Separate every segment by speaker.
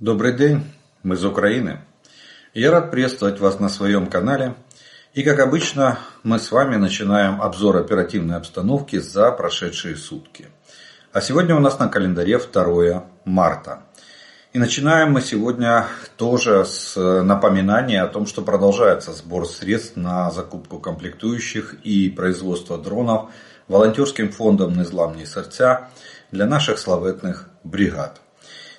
Speaker 1: Добрый день, мы из Украины. Я рад приветствовать вас на своем канале. И как обычно, мы с вами начинаем обзор оперативной обстановки за прошедшие сутки. А сегодня у нас на календаре 2 марта. И начинаем мы сегодня тоже с напоминания о том, что продолжается сбор средств на закупку комплектующих и производство дронов волонтерским фондом «Незламні сердца» для наших славетных бригад.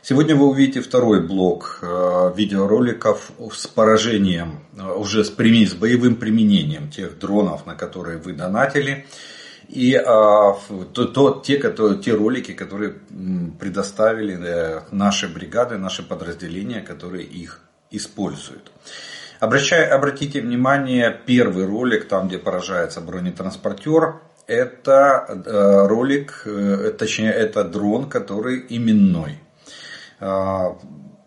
Speaker 1: Сегодня вы увидите второй блок э, видеороликов с поражением, э, уже с, с боевым применением тех дронов, на которые вы донатили. И а, то, то, те, которые, те ролики, которые предоставили э, наши бригады, наши подразделения, которые их используют. Обращай, обратите внимание, первый ролик, там где поражается бронетранспортер, это ролик, точнее это дрон, который именной. А,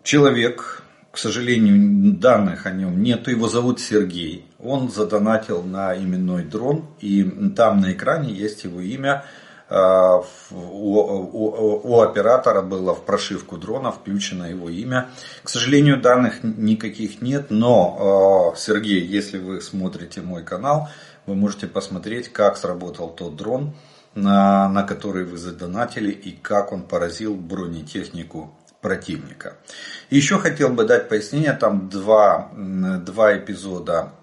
Speaker 1: человек, к сожалению, данных о нем нет, его зовут Сергей. Он задонатил на именной дрон, и там на экране есть его имя. А, у, у, у оператора было в прошивку дрона включено его имя. К сожалению, данных никаких нет, но а, Сергей, если вы смотрите мой канал, вы можете посмотреть, как сработал тот дрон, на, на который вы задонатили и как он поразил бронетехнику противника. Еще хотел бы дать пояснение, там два, два эпизода,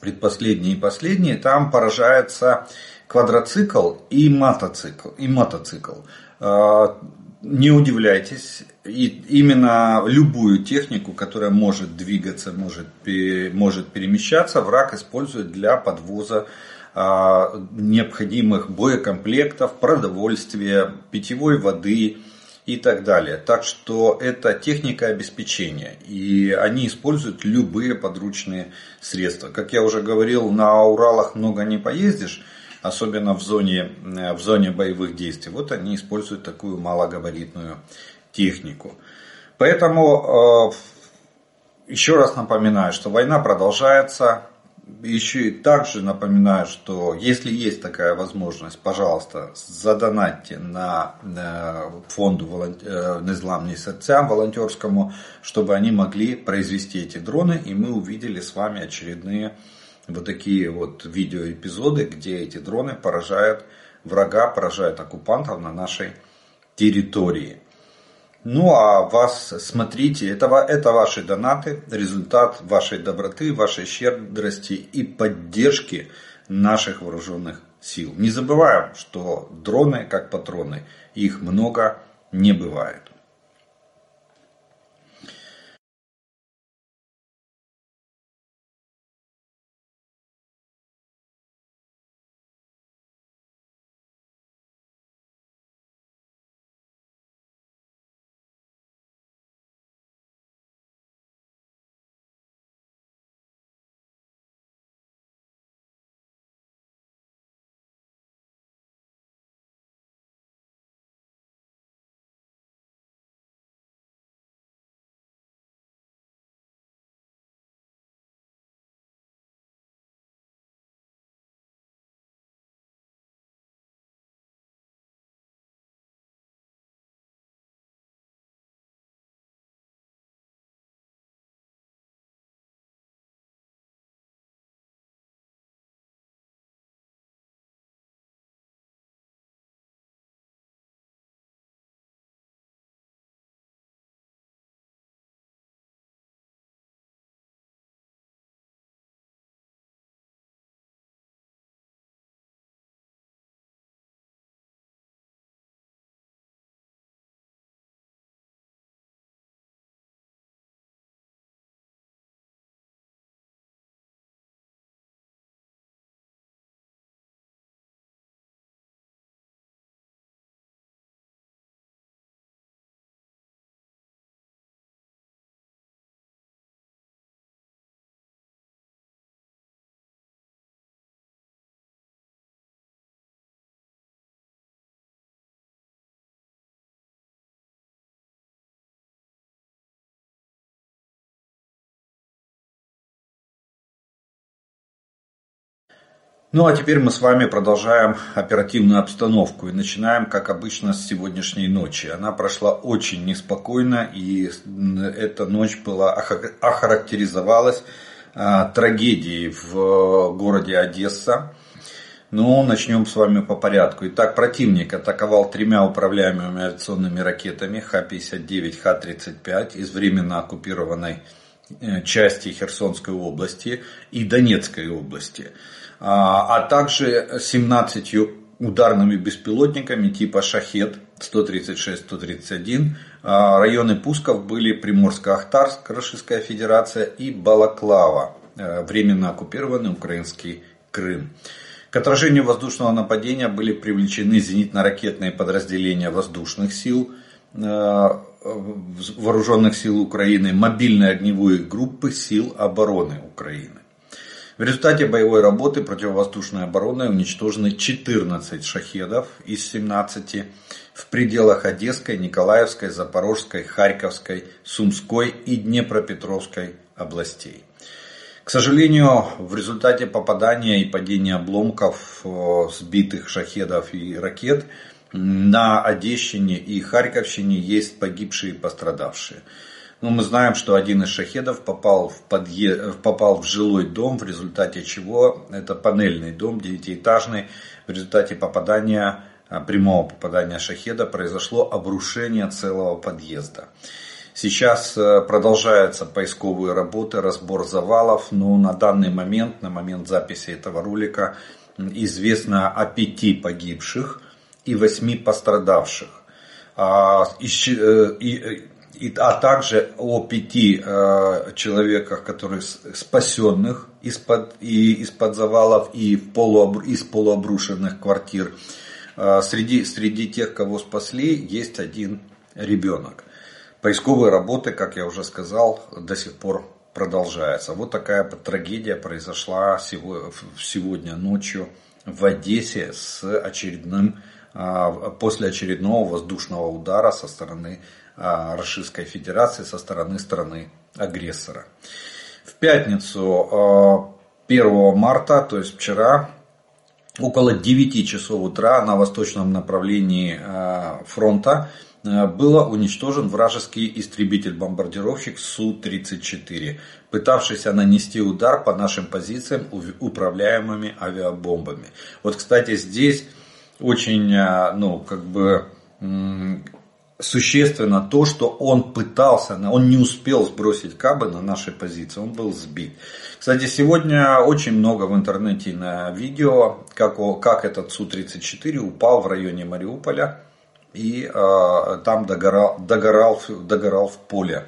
Speaker 1: предпоследний и последний, там поражается квадроцикл и мотоцикл. И мотоцикл. А, не удивляйтесь, и именно любую технику, которая может двигаться, может, может перемещаться, враг использует для подвоза а, необходимых боекомплектов, продовольствия, питьевой воды, и так далее. Так что это техника обеспечения. И они используют любые подручные средства. Как я уже говорил, на Уралах много не поездишь, особенно в зоне, э, в зоне боевых действий. Вот они используют такую малогабаритную технику. Поэтому э, еще раз напоминаю, что война продолжается еще и также напоминаю, что если есть такая возможность, пожалуйста, задонатьте на фонду э, «Незламные сердца» волонтерскому, чтобы они могли произвести эти дроны, и мы увидели с вами очередные вот такие вот видеоэпизоды, где эти дроны поражают врага, поражают оккупантов на нашей территории. Ну а вас смотрите, это, это ваши донаты, результат вашей доброты, вашей щедрости и поддержки наших вооруженных сил. Не забываем, что дроны как патроны, их много не бывает. Ну а теперь мы с вами продолжаем оперативную обстановку и начинаем, как обычно, с сегодняшней ночи. Она прошла очень неспокойно и эта ночь была охарактеризовалась а, трагедией в городе Одесса. Ну, начнем с вами по порядку. Итак, противник атаковал тремя управляемыми авиационными ракетами Х-59, Х-35 из временно оккупированной э, части Херсонской области и Донецкой области. А, а также 17 ударными беспилотниками типа «Шахет» 136-131. А, районы пусков были Приморско-Ахтарск, Российская Федерация и Балаклава, э, временно оккупированный украинский Крым. К отражению воздушного нападения были привлечены зенитно-ракетные подразделения воздушных сил, э, вооруженных сил Украины, мобильные огневые группы сил обороны Украины. В результате боевой работы противовоздушной обороны уничтожены 14 шахедов из 17 в пределах Одесской, Николаевской, Запорожской, Харьковской, Сумской и Днепропетровской областей. К сожалению, в результате попадания и падения обломков э, сбитых шахедов и ракет на Одещине и Харьковщине есть погибшие и пострадавшие. Ну, мы знаем, что один из шахедов попал в, подъезд, попал в жилой дом, в результате чего, это панельный дом, девятиэтажный, в результате попадания, а, прямого попадания шахеда произошло обрушение целого подъезда. Сейчас э, продолжаются поисковые работы, разбор завалов, но на данный момент, на момент записи этого ролика, известно о пяти погибших и восьми пострадавших. А, и, э, и, и, а также о пяти э, человеках, которые спасенных из-под, и, из-под завалов и полуобру, из полуобрушенных квартир. Э, среди, среди тех, кого спасли, есть один ребенок. Поисковые работы, как я уже сказал, до сих пор продолжаются. Вот такая трагедия произошла сегодня ночью в Одессе с очередным, э, после очередного воздушного удара со стороны Российской Федерации со стороны страны агрессора. В пятницу 1 а, марта, то есть вчера, около 9 часов утра на восточном направлении а, фронта было уничтожен вражеский истребитель-бомбардировщик Су-34, пытавшийся нанести удар по нашим позициям управляемыми авиабомбами. Вот, кстати, здесь очень, ну, как бы существенно то, что он пытался, он не успел сбросить кабы на нашей позиции, он был сбит. Кстати, сегодня очень много в интернете на видео, как, как этот Су-34 упал в районе Мариуполя и э, там догорал, догорал, догорал в поле.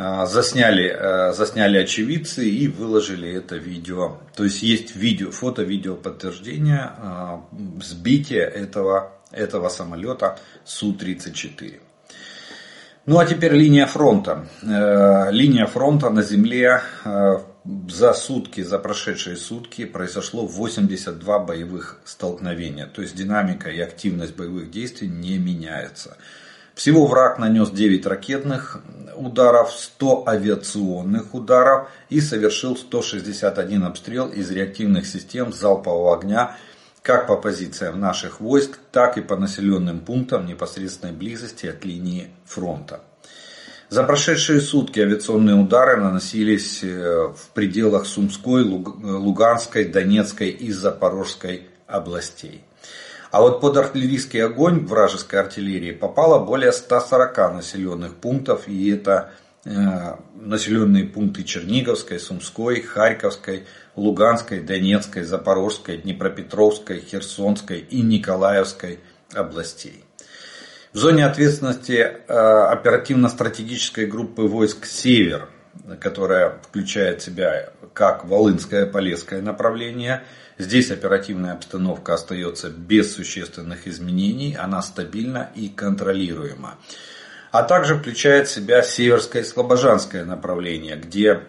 Speaker 1: Э, засняли, э, засняли очевидцы и выложили это видео. То есть есть видео, фото-видео подтверждения э, сбития этого этого самолета Су-34. Ну а теперь линия фронта. Э, линия фронта на земле э, за сутки, за прошедшие сутки произошло 82 боевых столкновения. То есть динамика и активность боевых действий не меняется. Всего враг нанес 9 ракетных ударов, 100 авиационных ударов и совершил 161 обстрел из реактивных систем залпового огня как по позициям наших войск, так и по населенным пунктам непосредственной близости от линии фронта. За прошедшие сутки авиационные удары наносились э, в пределах Сумской, Луганской, Донецкой и Запорожской областей. А вот под артиллерийский огонь вражеской артиллерии попало более 140 населенных пунктов, и это Э, населенные пункты Черниговской, Сумской, Харьковской, Луганской, Донецкой, Запорожской, Днепропетровской, Херсонской и Николаевской областей. В зоне ответственности э, оперативно-стратегической группы войск «Север», которая включает в себя как Волынское, Полесское направление, здесь оперативная обстановка остается без существенных изменений, она стабильна и контролируема а также включает в себя северское и слобожанское направление, где,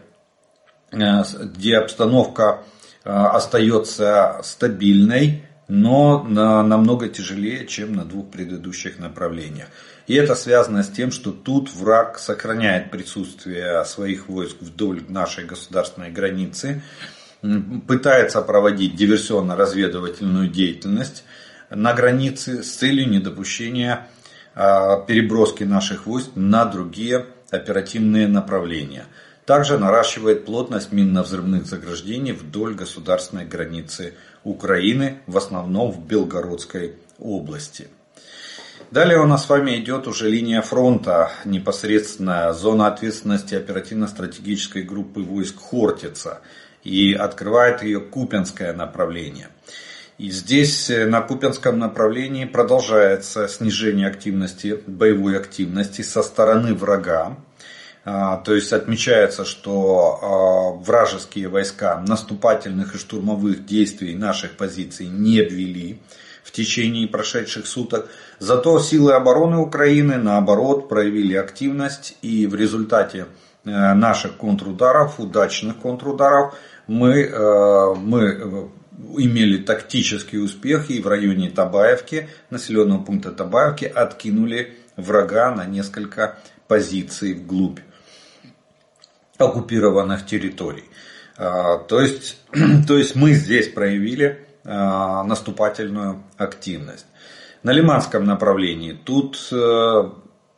Speaker 1: где обстановка э, остается стабильной, но намного тяжелее, чем на двух предыдущих направлениях. И это связано с тем, что тут враг сохраняет присутствие своих войск вдоль нашей государственной границы. пытается проводить диверсионно-разведывательную деятельность на границе с целью недопущения а, переброски наших войск на другие оперативные направления. Также наращивает плотность минно-взрывных заграждений вдоль государственной границы Украины, в основном в Белгородской области. Далее у нас с вами идет уже линия фронта, непосредственно зона ответственности оперативно-стратегической группы войск Хортица. И открывает ее Купинское направление. И здесь э, на Купинском направлении продолжается снижение активности, боевой активности со стороны врага. А, то есть отмечается, что а, вражеские войска наступательных и штурмовых действий наших позиций не ввели в течение прошедших суток. Зато силы обороны Украины, наоборот, проявили активность и в результате э, наших контрударов, удачных контрударов, мы, э, мы э, имели тактический успех и в районе Табаевки, населенного пункта Табаевки, откинули врага на несколько позиций вглубь оккупированных территорий. То есть, то есть мы здесь проявили Э, наступательную активность. На Лиманском направлении тут э,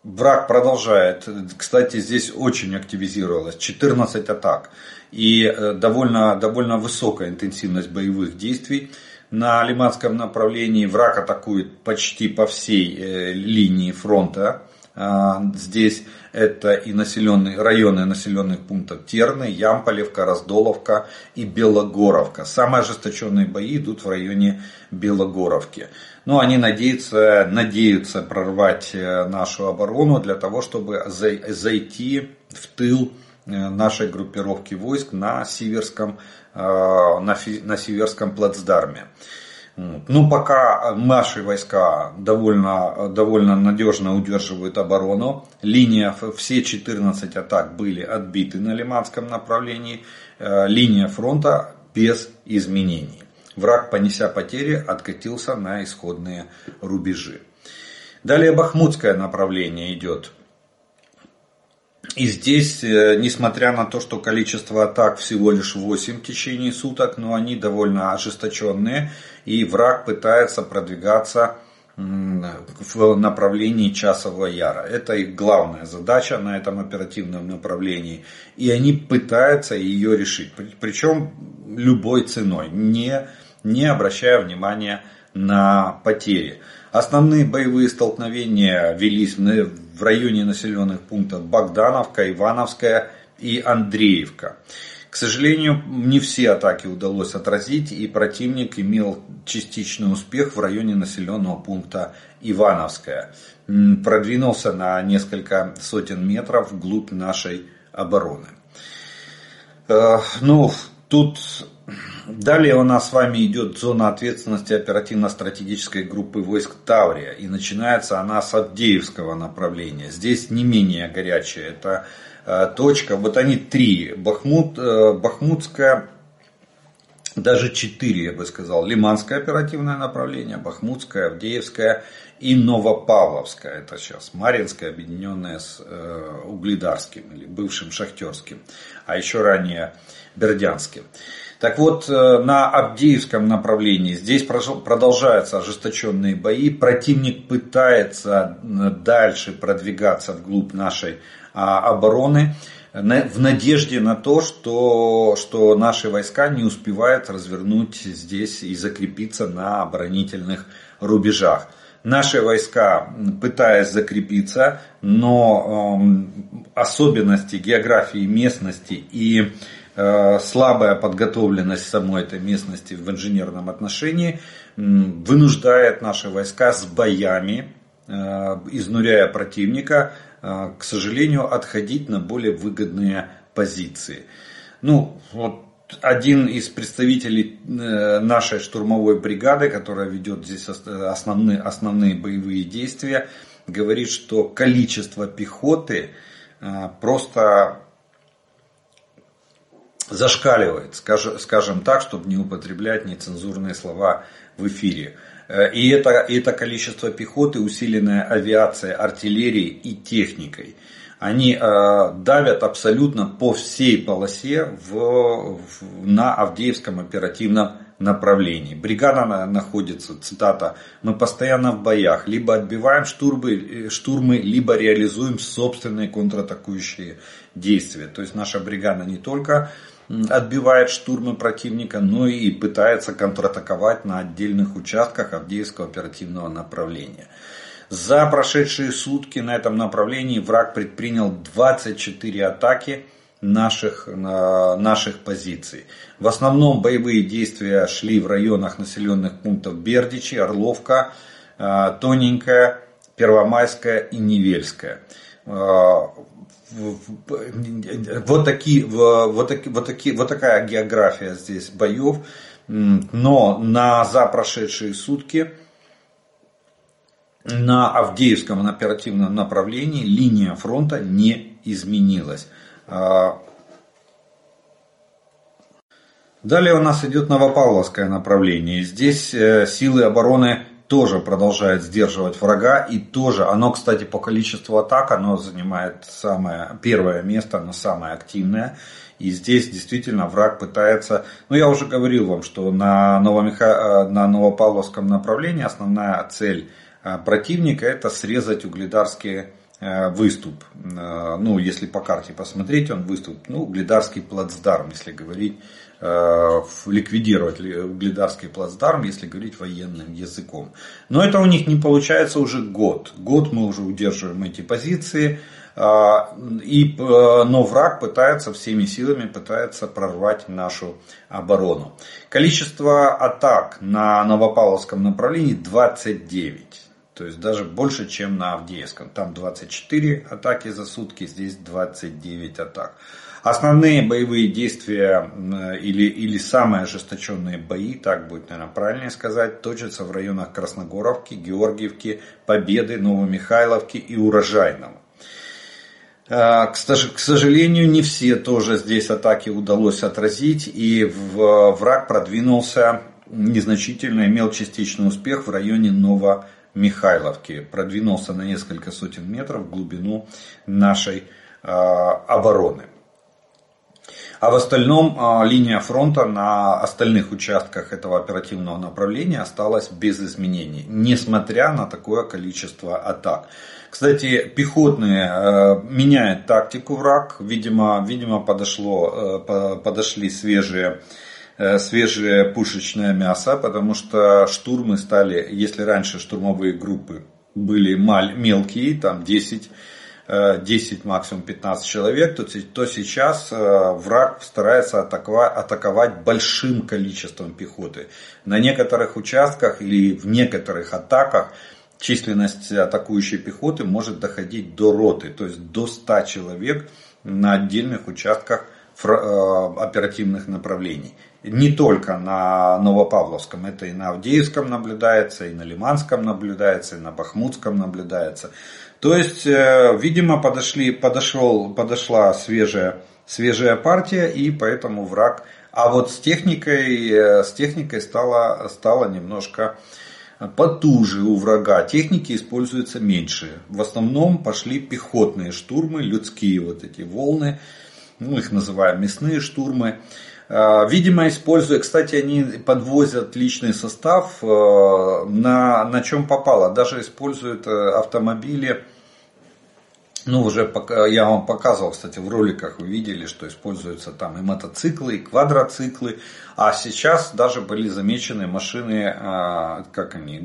Speaker 1: враг продолжает. Кстати, здесь очень активизировалось. 14 атак. И э, довольно, довольно высокая интенсивность боевых действий. На Лиманском направлении враг атакует почти по всей линии фронта. Здесь это и населенные, районы населенных пунктов Терны, Ямполевка, Раздоловка и Белогоровка. Самые ожесточенные бои идут в районе Белогоровки. Но они надеются, надеются прорвать э, нашу оборону для того, чтобы зайти в тыл э, нашей группировки войск на Сиверском, э, на, на Сиверском плацдарме. Ну, пока наши войска довольно, довольно надежно удерживают оборону. Линия, все 14 атак были отбиты на Лиманском направлении. Э, линия фронта без изменений. Враг, понеся потери, откатился на исходные рубежи. Далее Бахмутское направление идет. И здесь, э, несмотря на то, что количество атак всего лишь 8 в течение суток, но они довольно ожесточенные, и враг пытается продвигаться в направлении Часового Яра. Это их главная задача на этом оперативном направлении. И они пытаются ее решить. Причем любой ценой, не, не обращая внимания на потери. Основные боевые столкновения велись в районе населенных пунктов Богдановка, Ивановская и Андреевка. К сожалению, не все атаки удалось отразить, и противник имел частичный успех в районе населенного пункта Ивановская. Продвинулся на несколько сотен метров вглубь нашей обороны. Э, ну, тут Далее у нас с вами идет зона ответственности оперативно-стратегической группы войск Таврия. И начинается она с Авдеевского направления. Здесь не менее горячая эта э, точка. Вот они три. Бахмут, э, Бахмутская, даже четыре, я бы сказал. Лиманское оперативное направление, Бахмутское, Авдеевское и Новопавловская. Это сейчас Маринская, объединенная с э, Угледарским или бывшим Шахтерским. А еще ранее Бердянским. Так вот, э, на Абдеевском направлении здесь продолжаются ожесточенные бои. Противник пытается э, дальше продвигаться вглубь нашей а, обороны в надежде на то, что, что наши войска не успевают развернуть здесь и закрепиться на оборонительных рубежах. Наши войска, пытаясь закрепиться, но э, особенности географии местности и Э, слабая подготовленность самой этой местности в инженерном отношении вынуждает наши войска с боями, э, изнуряя противника, э, к сожалению, отходить на более выгодные позиции. Ну, вот один из представителей нашей штурмовой бригады, которая ведет здесь основные, основные боевые действия, говорит, что количество пехоты просто зашкаливает, скажем так, чтобы не употреблять нецензурные слова в эфире. И это, это количество пехоты, усиленное авиацией, артиллерией и техникой они э, давят абсолютно по всей полосе в, в, на Авдеевском оперативном направлении. Бригада находится, цитата, мы постоянно в боях, либо отбиваем штурмы, э, штурмы либо реализуем собственные контратакующие действия. То есть наша бригада не только отбивает штурмы противника, но и пытается контратаковать на отдельных участках Авдеевского оперативного направления. За прошедшие сутки на этом направлении враг предпринял 24 атаки наших, наших позиций. В основном боевые действия шли в районах населенных пунктов Бердичи, Орловка, э, Тоненькая, Первомайская и Невельская. Э, вот, такие, вот, такие, вот, такие, вот такая география здесь боев. Но на за прошедшие сутки на Авдеевском оперативном направлении линия фронта не изменилась. А, далее у нас идет Новопавловское направление. Здесь э, силы обороны тоже продолжают сдерживать врага. И тоже, оно, кстати, по количеству атак, оно занимает самое первое место, оно самое активное. И здесь действительно враг пытается, ну я уже говорил вам, что на, Новомиха... Э, на Новопавловском направлении основная цель противника это срезать угледарский э, выступ. Э, ну, если по карте посмотреть, он выступ, ну, угледарский плацдарм, если говорить, э, ликвидировать угледарский плацдарм, если говорить военным языком. Но это у них не получается уже год. Год мы уже удерживаем эти позиции. И, но враг пытается всеми силами пытается прорвать нашу оборону. Количество атак на Новопавловском направлении 29. То есть даже больше, чем на Авдеевском. Там 24 атаки за сутки, здесь 29 атак. Основные боевые действия или, или самые ожесточенные бои, так будет, наверное, правильнее сказать, точатся в районах Красногоровки, Георгиевки, Победы, Новомихайловки и Урожайного. А, к сожалению, не все тоже здесь атаки удалось отразить, и враг продвинулся незначительно, имел частичный успех в районе Новомихайловки. Михайловки продвинулся на несколько сотен метров в глубину нашей а, обороны. А в остальном а, линия фронта на остальных участках этого оперативного направления осталась без изменений, несмотря на такое количество атак. Кстати, пехотные а, меняют тактику враг. Видимо, видимо подошло, подошли свежие Э, свежее пушечное мясо, потому что штурмы стали, если раньше штурмовые группы были мелкие, там 10, 10 э, максимум 15 человек, то, то сейчас э, враг старается атаковать, атаковать большим количеством пехоты. На некоторых участках или в некоторых атаках численность атакующей пехоты может доходить до роты, то есть до 100 человек на отдельных участках оперативных направлений не только на Новопавловском, это и на Авдеевском наблюдается, и на Лиманском наблюдается, и на Бахмутском наблюдается. То есть, э, видимо, подошли, подошел, подошла свежая, свежая партия, и поэтому враг. А вот с техникой, э, с техникой стало, стало немножко потуже у врага. Техники используются меньше. В основном пошли пехотные штурмы, людские вот эти волны. Ну, их называем мясные штурмы. А, видимо, используя, кстати, они подвозят личный состав э, на, на чем попало. Даже используют э, автомобили, ну, уже я вам показывал, кстати, в роликах вы видели, что используются там и мотоциклы, и квадроциклы. А сейчас даже были замечены машины, а, как они,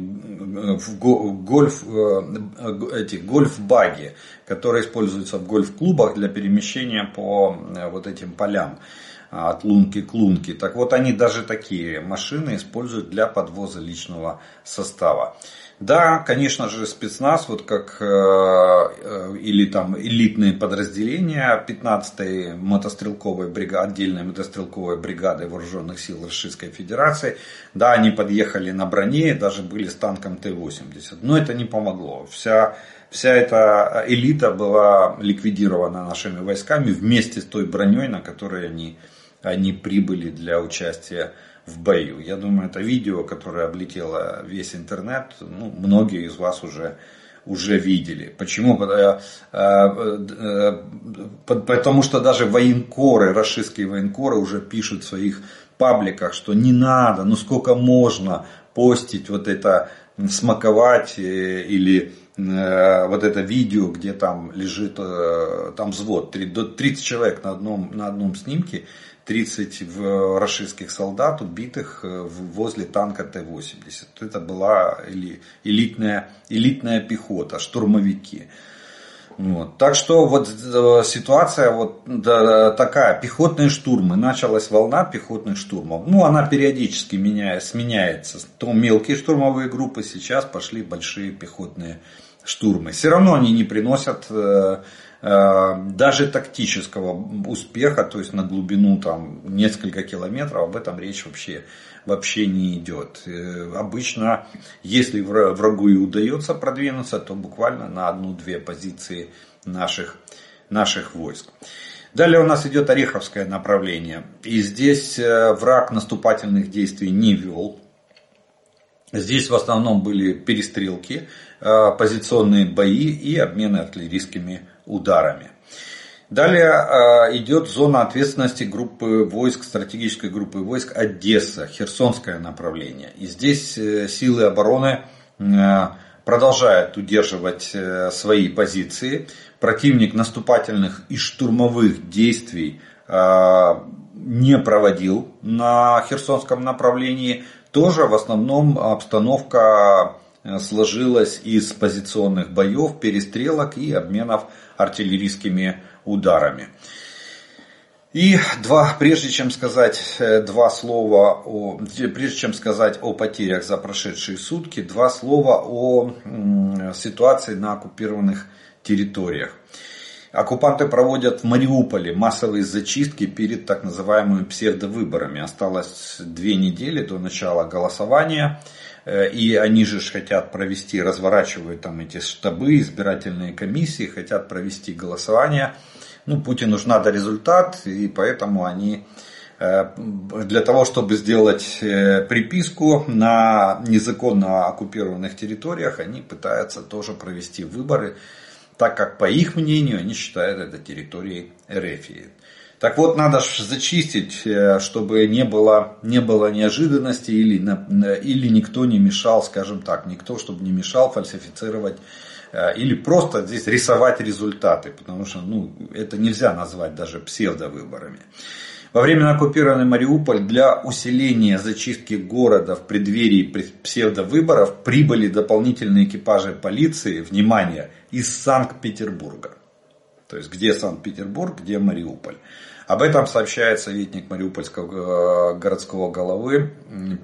Speaker 1: гольф, э, эти гольф-баги, которые используются в гольф-клубах для перемещения по вот этим полям. От лунки к лунке. Так вот, они даже такие машины используют для подвоза личного состава. Да, конечно же, спецназ, вот как э, э или там элитные подразделения 15-й мотострелковой бригады, отдельной мотострелковой бригады вооруженных сил Российской Федерации, да, они подъехали на броне, даже были с танком Т-80. Но это не помогло. Вся, вся эта элита была ликвидирована нашими войсками вместе с той броней, на которой они они прибыли для участия в бою. Я думаю, это видео, которое облетело весь интернет, ну, многие из вас уже уже видели. Почему? Э, э, потому что даже военкоры, расистские военкоры уже пишут в своих пабликах, что не надо, ну сколько можно постить вот это, смаковать э, или вот это видео, где там лежит там взвод, 30 человек на одном, на одном снимке, 30 рашистских солдат, убитых э, возле танка Т-80. Это была элитная, элитная пехота, штурмовики. Вот. Так что вот э, ситуация вот такая, пехотные штурмы, началась волна пехотных штурмов. Ну, она периодически меня, сменяется. То мелкие штурмовые группы, сейчас пошли большие пехотные штурмы. Все равно они не приносят э, Э, даже тактического успеха, то есть на глубину там несколько километров, об этом речь вообще, вообще не идет. Э, обычно, если врагу и удается продвинуться, то буквально на одну-две позиции наших, наших войск. Далее у нас идет Ореховское направление. И здесь э, враг наступательных действий не вел. Здесь в основном были перестрелки, позиционные бои и обмены артиллерийскими ударами. Далее э, идет зона ответственности группы войск, стратегической группы войск Одесса, Херсонское направление. И здесь э, силы обороны э, продолжают удерживать свои позиции. Противник наступательных и штурмовых действий не проводил на Херсонском направлении. Тоже в основном обстановка сложилась из позиционных боев, перестрелок и обменов артиллерийскими ударами. И два, прежде чем сказать э, два слова о, прежде чем сказать о потерях за прошедшие сутки, два слова о ситуации на оккупированных территориях. Оккупанты проводят в Мариуполе массовые зачистки перед так называемыми псевдовыборами. Осталось две недели до начала голосования. Э, и они же хотят провести, разворачивают там эти штабы, избирательные комиссии, хотят провести голосование. Ну, Путину же надо результат, и поэтому они э, для того, чтобы сделать э, приписку на незаконно оккупированных территориях, они пытаются тоже провести выборы, так как по их мнению они считают это территорией Эрефии. Так вот, надо зачистить, э, чтобы не было, не было неожиданности или, или никто не мешал, скажем так, никто, чтобы не мешал фальсифицировать э, или просто здесь рисовать результаты, потому что ну, это нельзя назвать даже псевдовыборами. Во время оккупированной Мариуполь для усиления зачистки города в преддверии псевдовыборов прибыли дополнительные экипажи полиции, внимание, из Санкт-Петербурга. То есть где Санкт-Петербург, где Мариуполь. Об этом сообщает советник Мариупольского э, городского головы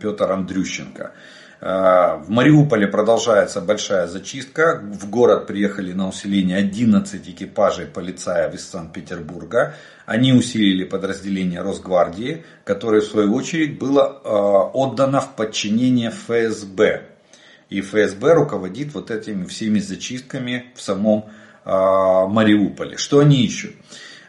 Speaker 1: Петр Андрющенко. Э, в Мариуполе продолжается большая зачистка. В город приехали на усиление 11 экипажей полицаев из Санкт-Петербурга. Они усилили подразделение Росгвардии, которое в свою очередь было э, отдано в подчинение ФСБ. И ФСБ руководит вот этими всеми зачистками в самом Мариуполе. Что они ищут?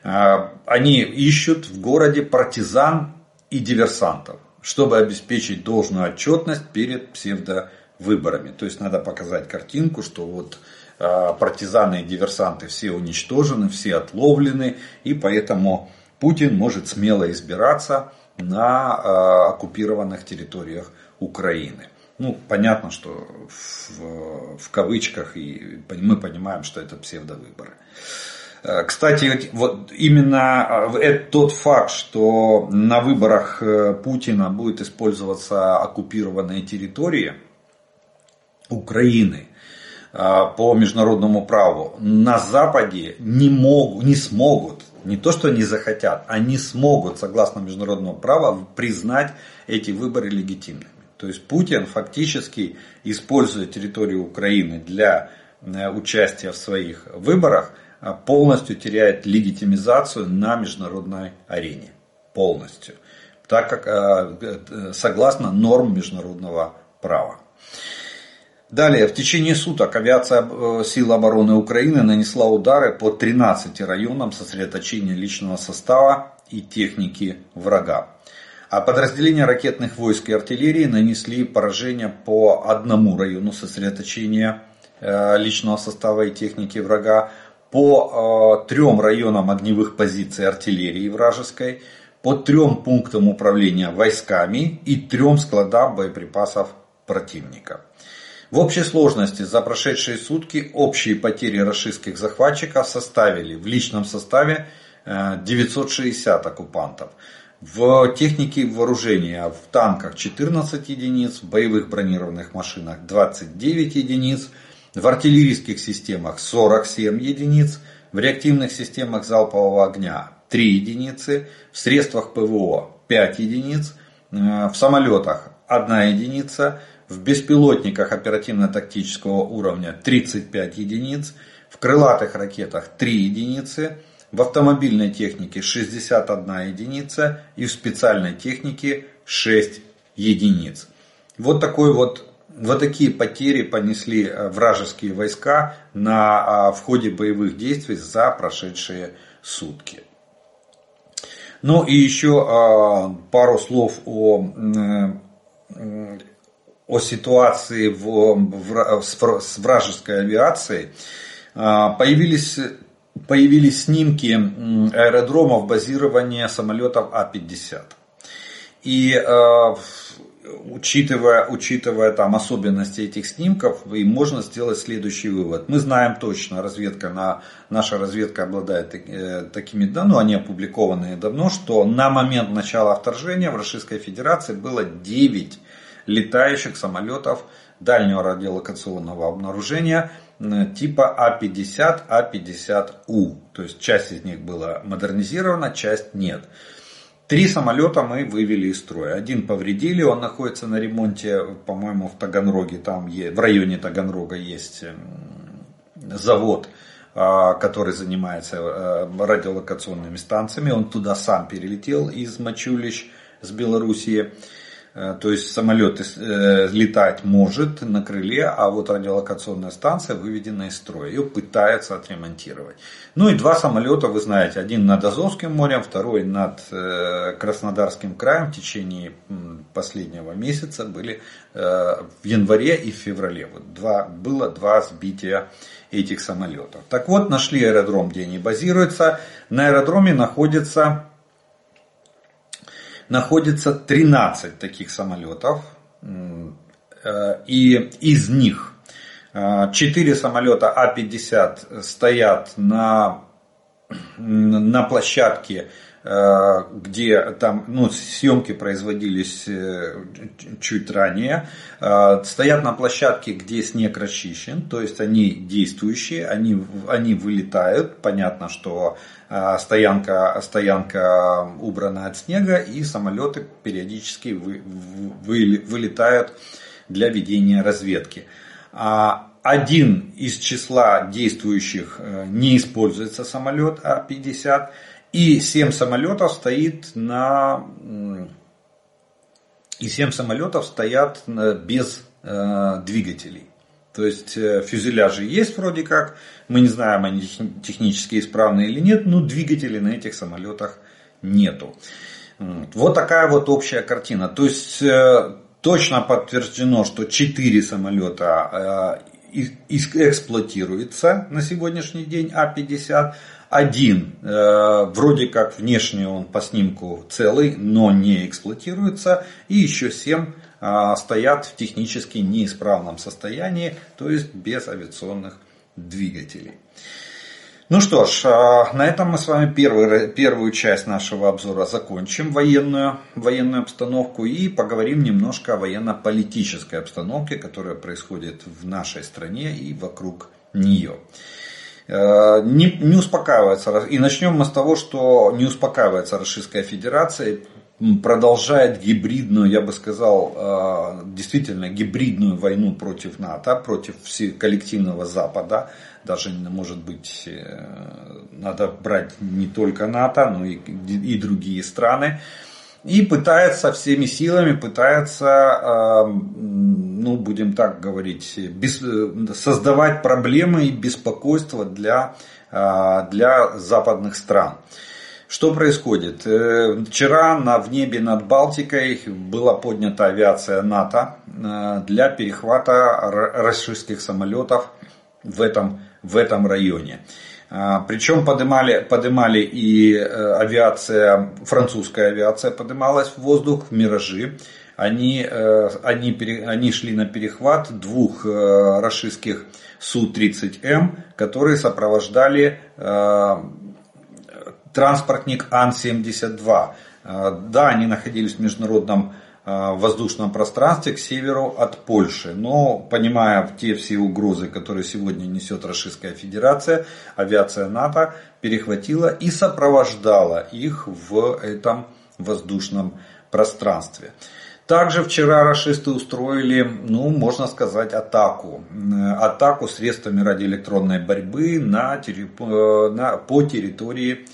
Speaker 1: Они ищут в городе партизан и диверсантов, чтобы обеспечить должную отчетность перед псевдовыборами. То есть надо показать картинку, что вот партизаны и диверсанты все уничтожены, все отловлены, и поэтому Путин может смело избираться на оккупированных территориях Украины. Ну, понятно, что в, в кавычках, и мы понимаем, что это псевдовыборы. Э, кстати, вот именно э, тот факт, что на выборах э, Путина будет использоваться оккупированные территории Украины по международному праву, на Западе не, могут, не смогут, не то что не захотят, они смогут, согласно международному праву, признать эти выборы легитимными. То есть Путин фактически, используя территорию Украины для участия в своих выборах, а, полностью теряет легитимизацию на международной арене. Полностью. Так как а, э, согласно норм международного права. Далее, в течение суток авиация э, сил обороны Украины нанесла удары по 13 районам сосредоточения личного состава и техники врага. А подразделения ракетных войск и артиллерии нанесли поражение по одному району сосредоточения э, личного состава и техники врага, по э, трем районам огневых позиций артиллерии вражеской, по трем пунктам управления войсками и трем складам боеприпасов противника. В общей сложности за прошедшие сутки общие потери российских захватчиков составили в личном составе 960 оккупантов – в технике вооружения в танках 14 единиц, в боевых бронированных машинах 29 единиц, в артиллерийских системах 47 единиц, в реактивных системах залпового огня 3 единицы, в средствах ПВО 5 единиц, э, в самолетах 1 единица, в беспилотниках оперативно-тактического уровня 35 единиц, в крылатых ракетах 3 единицы, в автомобильной технике 61 единица и в специальной технике 6 единиц. Вот такой вот вот такие потери понесли э, вражеские войска на, а, в ходе боевых действий за прошедшие сутки. Ну и еще а, пару слов о, о ситуации в, в, с вражеской авиацией. А, появились появились снимки аэродромов базирования самолетов А-50. И э, учитывая, учитывая там особенности этих снимков, и можно сделать следующий вывод. Мы знаем точно, разведка на, наша разведка обладает э, такими данными, ну, они опубликованные давно, что на момент начала вторжения в Российской Федерации было 9 летающих самолетов дальнего радиолокационного обнаружения типа А50, А50У. То есть часть из них была модернизирована, часть нет. Три самолета мы вывели из строя. Один повредили, он находится на ремонте, по-моему, в Таганроге. Там в районе Таганрога есть завод, а, который занимается э, радиолокационными станциями. Он туда сам перелетел из Мачулищ, с Белоруссии. Э, то есть самолет э, летать может на крыле, а вот радиолокационная станция выведена из строя. Ее пытаются отремонтировать. Ну и два самолета, вы знаете, один над Азовским морем, второй над э, Краснодарским краем в течение последнего месяца были в январе и в феврале. Вот два, было два сбития этих самолетов. Так вот, нашли аэродром, где они базируются. На аэродроме находится находится 13 таких самолетов. Э, и из них 4 э, самолета А-50 стоят на, на площадке Э, где там ну, съемки производились чуть ранее, стоят на площадке, где снег расчищен, то есть они действующие, они, они вылетают, понятно, что стоянка, стоянка убрана от снега и самолеты периодически вы, вы, вылетают для ведения разведки. А один из числа действующих не используется самолет А-50, и 7 самолетов стоит на... И 7 самолетов стоят без э, двигателей. То есть э, фюзеляжи есть вроде как, мы не знаем, они технически исправны или нет, но двигателей на этих самолетах нету. Вот такая вот общая картина. То есть э, точно подтверждено, что 4 самолета эксплуатируется на сегодняшний день А-50, один, э, вроде как внешне он по снимку целый, но не эксплуатируется. И еще семь э, стоят в технически неисправном состоянии, то есть без авиационных двигателей. Ну что ж, э, на этом мы с вами первый, первую часть нашего обзора закончим, военную, военную обстановку, и поговорим немножко о военно-политической обстановке, которая происходит в нашей стране и вокруг нее. Э, не, не успокаивается. И начнем мы с того, что не успокаивается Российская Федерация, продолжает гибридную, я бы сказал, э, действительно гибридную войну против НАТО, против коллективного Запада. Даже, может быть, э, надо брать не только НАТО, но и, и другие страны и пытается всеми силами, пытается, ну, будем так говорить, без, создавать проблемы и беспокойство для, а, для западных стран. Что происходит? Э, вчера на, в небе над Балтикой была поднята авиация НАТО э, для перехвата российских самолетов в этом, в этом районе. Э, Причем поднимали, поднимали и авиация, французская авиация поднималась в воздух, в миражи. Они, они, они шли на перехват двух российских Су-30М, которые сопровождали транспортник Ан-72. Э, да, они находились в международном э, воздушном пространстве к северу от Польши. Но понимая те все угрозы, которые сегодня несет Российская Федерация, авиация НАТО перехватила и сопровождала их в этом воздушном пространстве. Также вчера расисты устроили, ну, можно сказать, атаку. Атаку средствами радиоэлектронной борьбы на, э, на, по территории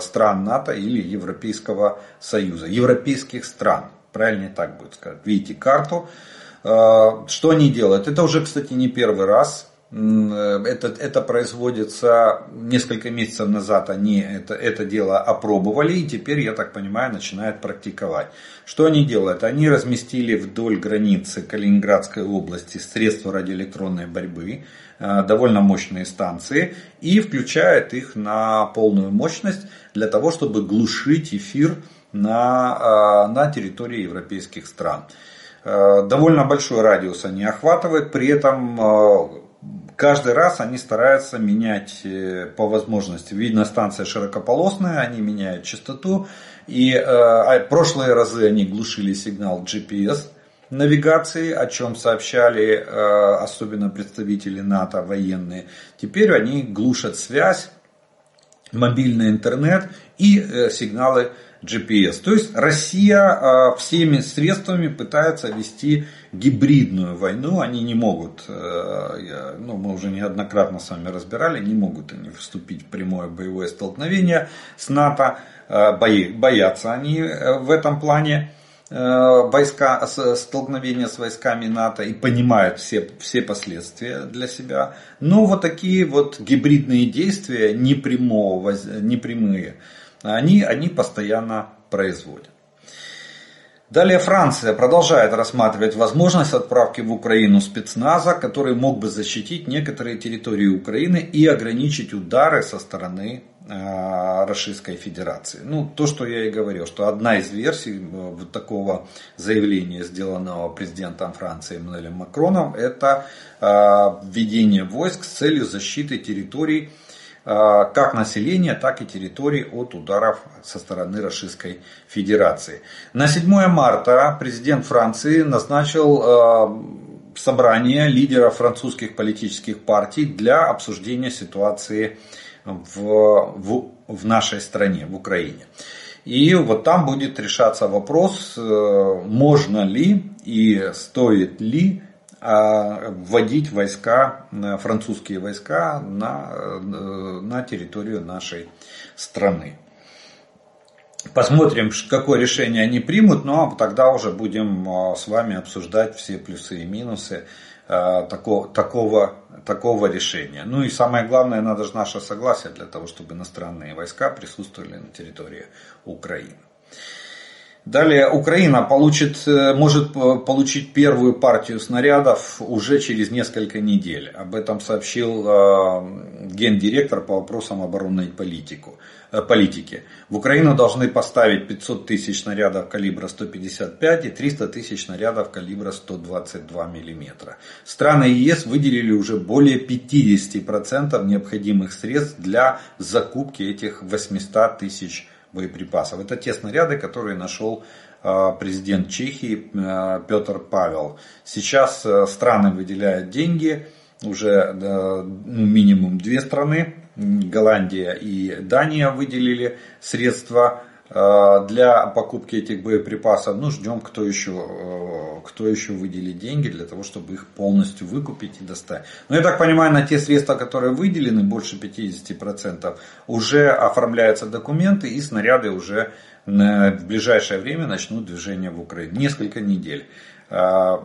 Speaker 1: стран НАТО или Европейского Союза. Европейских стран. Правильнее так будет сказать. Видите карту. Э, что они делают? Это уже, кстати, не первый раз. Э, это, это производится несколько месяцев назад, они это, это дело опробовали и теперь, я так понимаю, начинают практиковать. Что они делают? Они разместили вдоль границы Калининградской области средства радиоэлектронной борьбы, э, довольно мощные станции, и включают их на полную мощность для того, чтобы глушить эфир на, э, на территории европейских стран. Довольно большой радиус они охватывают, при этом каждый раз они стараются менять э, по возможности. Видно, станция широкополосная, они меняют частоту. И э, а прошлые разы они глушили сигнал GPS навигации, о чем сообщали э, особенно представители НАТО военные. Теперь они глушат связь, мобильный интернет и э, сигналы GPS. То есть Россия а, всеми средствами пытается вести гибридную войну. Они не могут, э, ну мы уже неоднократно с вами разбирали, не могут они вступить в прямое боевое столкновение с НАТО. Э, боятся они э, в этом плане войска, столкновения с войсками НАТО и понимают все, все последствия для себя. Но вот такие вот гибридные действия непрямого, непрямые они, они постоянно производят. Далее Франция продолжает рассматривать возможность отправки в Украину спецназа, который мог бы защитить некоторые территории Украины и ограничить удары со стороны э, Российской Федерации. Ну, то, что я и говорил, что одна из версий э, вот такого заявления, сделанного президентом Франции Эммануэлем Макроном, это э, введение войск с целью защиты территорий Э, как населения, так и территорий от ударов со стороны Российской Федерации. На 7 марта президент Франции назначил э, собрание лидеров французских политических партий для обсуждения ситуации в, в нашей стране, в Украине. И вот там будет решаться вопрос, э, можно ли и стоит ли а, вводить войска, э, французские войска на, э, на территорию нашей страны. Посмотрим, какое решение они примут, но ну, а тогда уже будем а, с вами обсуждать все плюсы и минусы такого, такого, такого решения. Ну и самое главное, надо же наше согласие для того, чтобы иностранные войска присутствовали на территории Украины. Далее Украина получит, э, может получить первую партию снарядов уже через несколько недель. Об этом сообщил э, гендиректор по вопросам оборонной политику, э, политики. В Украину должны поставить 500 тысяч снарядов калибра 155 и 300 тысяч снарядов калибра 122 мм. Страны ЕС выделили уже более 50% необходимых средств для закупки этих 800 тысяч боеприпасов. Это те снаряды, которые нашел э, президент Чехии э, Петр Павел. Сейчас э, страны выделяют деньги, уже ну, минимум две страны, Голландия и Дания выделили средства для покупки этих боеприпасов, ну, ждем, кто еще, э, кто еще выделит деньги для того, чтобы их полностью выкупить и достать. Но я так понимаю, на те средства, которые выделены, больше 50%, уже оформляются документы и снаряды уже в ближайшее время начнут движение в Украине. Несколько недель э,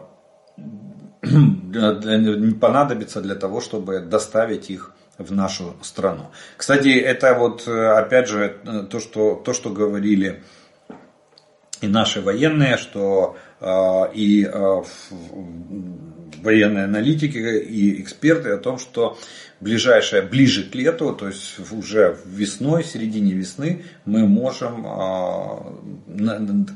Speaker 1: понадобится для того, чтобы доставить их в нашу страну. Кстати, это вот опять же то, что, то, что говорили и наши военные, что и военные аналитики и эксперты о том, что ближайшее, ближе к лету, то есть уже весной, середине весны, мы можем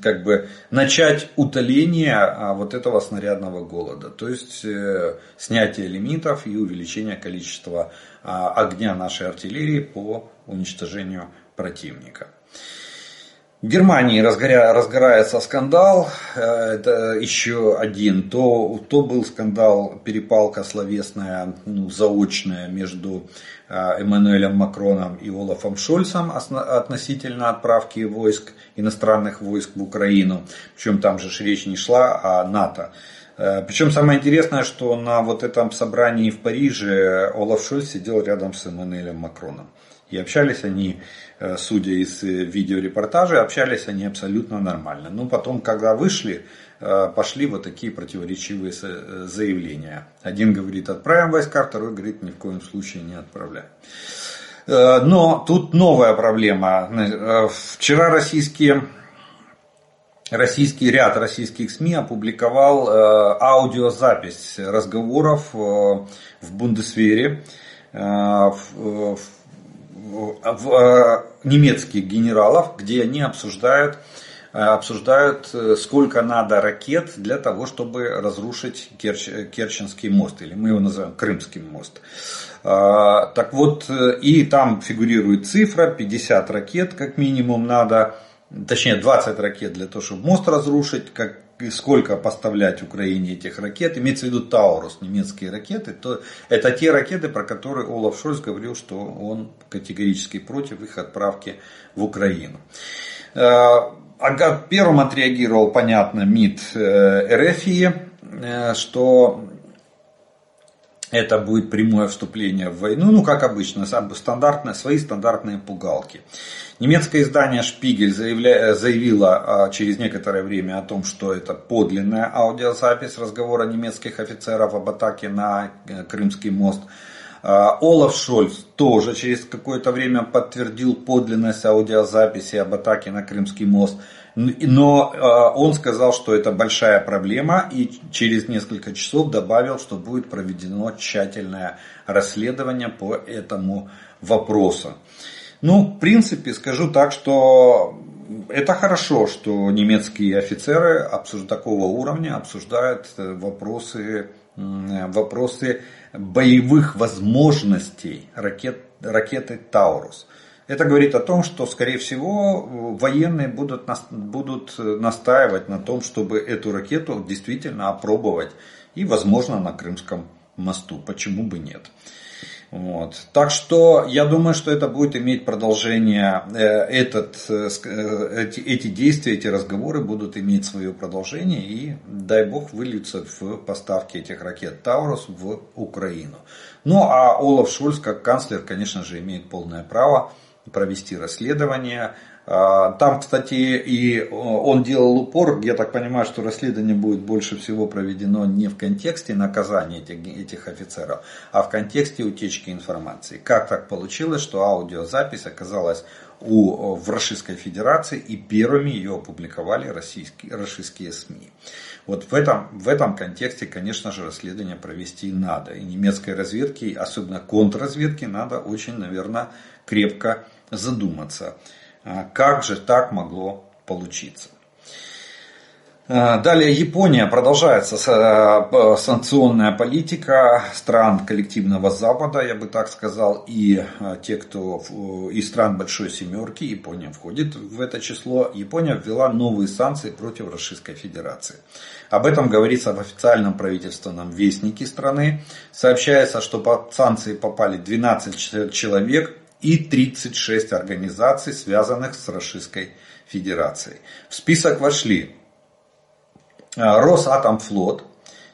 Speaker 1: как бы начать утоление вот этого снарядного голода. То есть э, снятие лимитов и увеличение количества огня нашей артиллерии по уничтожению противника. В Германии разгоря, разгорается скандал, э, это еще один. То, то был скандал, перепалка словесная, ну, заочная между э, Эммануэлем Макроном и Олафом Шольцем относительно отправки войск, иностранных войск в Украину. Причем там же речь не шла о НАТО. Э, Причем самое интересное, что на вот этом собрании в Париже Олаф Шольц сидел рядом с Эммануэлем Макроном. И общались они Э, судя из э, видеорепортажей, общались они абсолютно нормально. Но потом, когда вышли, пошли вот такие противоречивые заявления. Один говорит, отправим войска, второй говорит, ни в коем случае не отправляем. Но тут новая проблема. Вчера российские, российский ряд российских СМИ опубликовал аудиозапись разговоров в Бундесвере, в в э, немецких генералов, где они обсуждают, э, обсуждают, э, сколько надо ракет для того, чтобы разрушить Керч, Керченский мост, или мы его называем Крымский мост. Так вот, и там фигурирует цифра, 50 ракет как минимум надо, точнее 20 ракет для того, чтобы мост разрушить, как сколько поставлять Украине этих ракет, имеется в виду Таурус, немецкие ракеты, то это те ракеты, про которые Олаф Шольц говорил, что он категорически против их отправки в Украину. Э, первым отреагировал, понятно, МИД э, РФИ, э, что это будет прямое вступление в войну, ну как обычно, стандартные, свои стандартные пугалки. Немецкое издание Шпигель заявля... заявило а, через некоторое время о том, что это подлинная аудиозапись разговора немецких офицеров об атаке на э, Крымский мост. А, Олаф Шольц тоже через какое-то время подтвердил подлинность аудиозаписи об атаке на Крымский мост. Но а, он сказал, что это большая проблема и через несколько часов добавил, что будет проведено тщательное расследование по этому вопросу. Ну, в принципе, скажу так, что это хорошо, что немецкие офицеры такого уровня обсуждают э, вопросы, вопросы боевых возможностей ракет, ракеты Таурус. Это говорит о том, что, скорее всего, военные будут, будут настаивать на том, чтобы эту ракету действительно опробовать и, возможно, на Крымском мосту. Почему бы нет? Вот. Так что я думаю, что это будет иметь продолжение, э, этот, э, э, эти, эти действия, эти разговоры будут иметь свое продолжение и, дай бог, выльются в поставки этих ракет Таурус в Украину. Ну а Олаф Шульц, как канцлер, конечно же, имеет полное право провести расследование, там, кстати, и он делал упор, я так понимаю, что расследование будет больше всего проведено не в контексте наказания этих, этих офицеров, а в контексте утечки информации. Как так получилось, что аудиозапись оказалась у, в Российской Федерации и первыми ее опубликовали российские, российские СМИ. Вот в этом, в этом контексте, конечно же, расследование провести надо. И немецкой разведке, особенно контрразведке, надо очень, наверное, крепко задуматься. А как же так могло получиться? А, далее Япония продолжается а, санкционная политика стран коллективного Запада, я бы так сказал, и те, кто из стран Большой Семерки, Япония входит в это число, Япония ввела новые санкции против Российской Федерации. Об этом говорится в официальном правительственном вестнике страны. Сообщается, что под санкции попали 12 человек, и 36 организаций, связанных с Российской Федерацией. В список вошли э, Росатомфлот,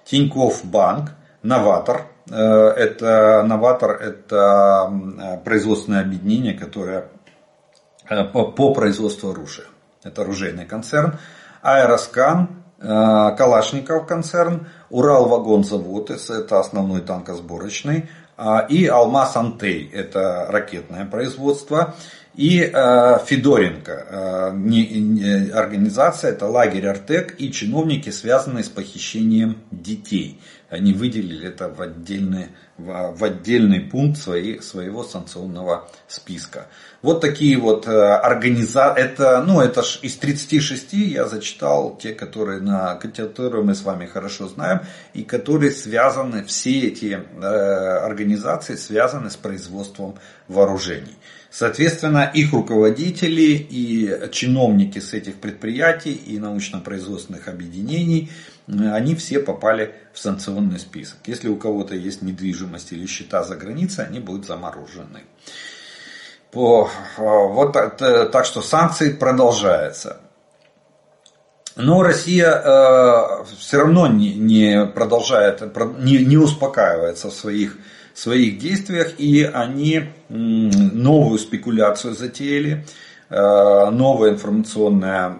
Speaker 1: Тиньков Банк, Новатор. Э, это, Новатор это э, производственное объединение, которое по, по производству оружия. Это оружейный концерн. Аэроскан, Калашников концерн, Уралвагонзавод, это основной танкосборочный и Алмаз Антей, это ракетное производство, и э, Федоренко, э, организация, это лагерь Артек и чиновники, связанные с похищением детей. Они выделили это в отдельный, в, отдельный пункт своей, своего санкционного списка. Вот такие вот э, организации, это, ну, это ж из 36 я зачитал те, которые, на, которые мы с вами хорошо знаем, и которые связаны, все эти э, организации связаны с производством вооружений. Соответственно, их руководители и чиновники с этих предприятий и научно-производственных объединений, они все попали в санкционный список. Если у кого-то есть недвижимость или счета за границей, они будут заморожены. По, вот так что санкции продолжаются. Но Россия э, все равно не, не продолжает, не, не успокаивается в своих своих действиях, и они новую спекуляцию затеяли, новую информационную,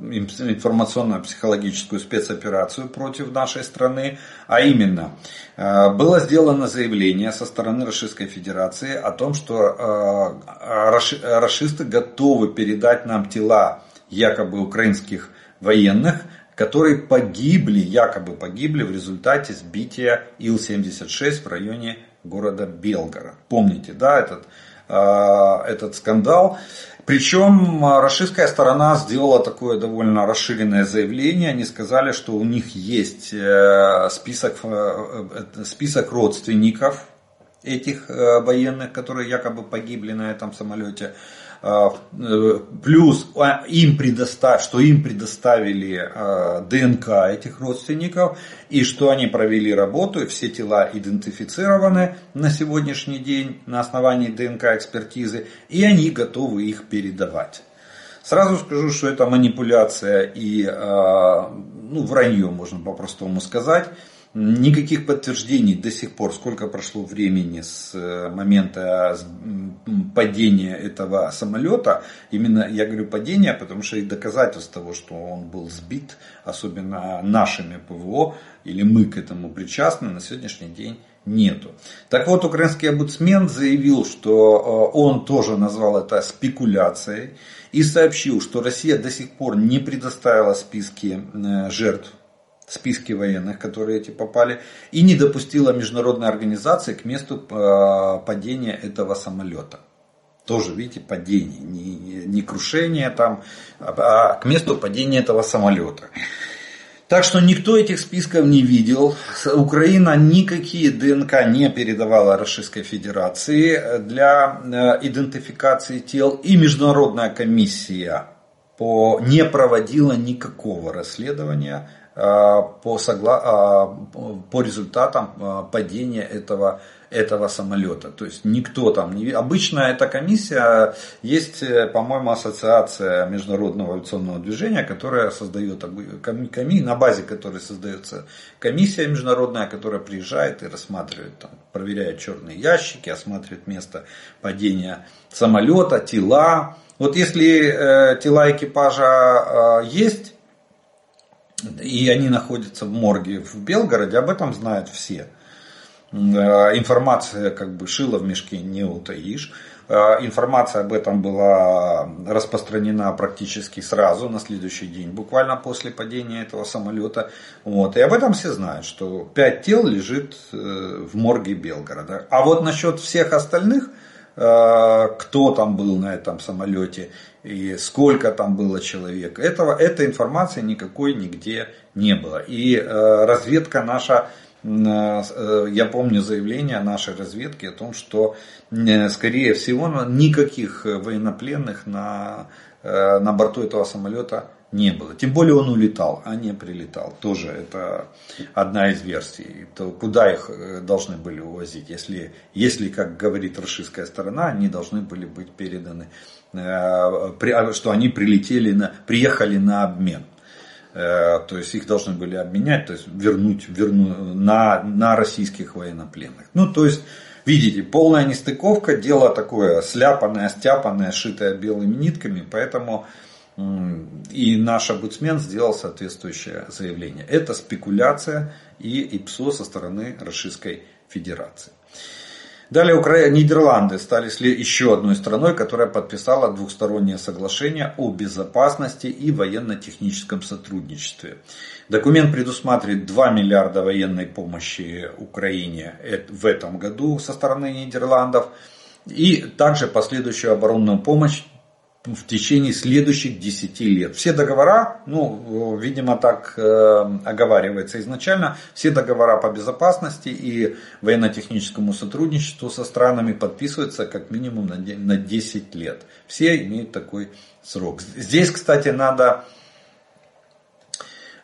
Speaker 1: информационно-психологическую спецоперацию против нашей страны, а именно э, было сделано заявление со стороны Российской Федерации о том, что э, расисты готовы передать нам тела якобы украинских военных, которые погибли, якобы погибли в результате сбития Ил-76 в районе города Белгород. Помните, да, этот, э, этот скандал. Причем российская сторона сделала такое довольно расширенное заявление. Они сказали, что у них есть э, список, э, список родственников этих военных, которые якобы погибли на этом самолете. А, плюс а, им предостав, что им предоставили а, ДНК этих родственников, и что они провели работу, и все тела идентифицированы на сегодняшний день на основании ДНК экспертизы, и они готовы их передавать. Сразу скажу, что это манипуляция и ну, вранье, можно по-простому сказать. Никаких подтверждений до сих пор, сколько прошло времени с э, момента падения этого самолета, именно я говорю падение, потому что и доказательств того, что он был сбит, особенно нашими ПВО, или мы к этому причастны, на сегодняшний день нету. Так вот, украинский омбудсмен заявил, что э, он тоже назвал это спекуляцией и сообщил, что Россия до сих пор не предоставила списки э, жертв списки военных, которые эти попали, и не допустила международной организации к месту э, падения этого самолета. Тоже, видите, падение, не, не крушение там, а, а к месту падения этого самолета. Так что никто этих списков не видел. Украина никакие ДНК не передавала Российской Федерации для э, идентификации тел. И Международная комиссия по, не проводила никакого расследования Э, по, согла... Э, по результатам э, падения этого, этого самолета. То есть никто там не... Обычно эта комиссия, есть, по-моему, ассоциация международного авиационного движения, которая создает, коми... на базе которой создается комиссия международная, которая приезжает и рассматривает, там, проверяет черные ящики, осматривает место падения самолета, тела. Вот если э, тела экипажа э, есть, и они находятся в морге в Белгороде, об этом знают все. Э, информация как бы шила в мешке не утаишь. Э, информация об этом была распространена практически сразу, на следующий день, буквально после падения этого самолета. Вот. И об этом все знают, что пять тел лежит э, в морге Белгорода. А вот насчет всех остальных, кто там был на этом самолете и сколько там было человек. Этого, этой информации никакой нигде не было. И э, разведка наша, э, я помню заявление нашей разведки о том, что э, скорее всего никаких военнопленных на, э, на борту этого самолета не было. Тем более он улетал, а не прилетал. Тоже это одна из версий. То куда их э, должны были увозить? Если, если как говорит российская сторона, они должны были быть переданы Э, что они прилетели на, приехали на обмен. Э, то есть их должны были обменять, то есть вернуть, вернуть на, на российских военнопленных. Ну, то есть, видите, полная нестыковка, дело такое сляпанное, стяпанное, шитое белыми нитками, поэтому и наш омбудсмен сделал соответствующее заявление. Это спекуляция и ИПСО со стороны Российской Федерации. Далее Украина, Нидерланды стали еще одной страной, которая подписала двухстороннее соглашение о безопасности и военно-техническом сотрудничестве. Документ предусматривает 2 миллиарда военной помощи Украине в этом году со стороны Нидерландов и также последующую оборонную помощь в течение следующих 10 лет. Все договора, ну, видимо, так э, оговаривается изначально, все договора по безопасности и военно-техническому сотрудничеству со странами подписываются как минимум на, на 10 лет. Все имеют такой срок. Здесь, кстати, надо...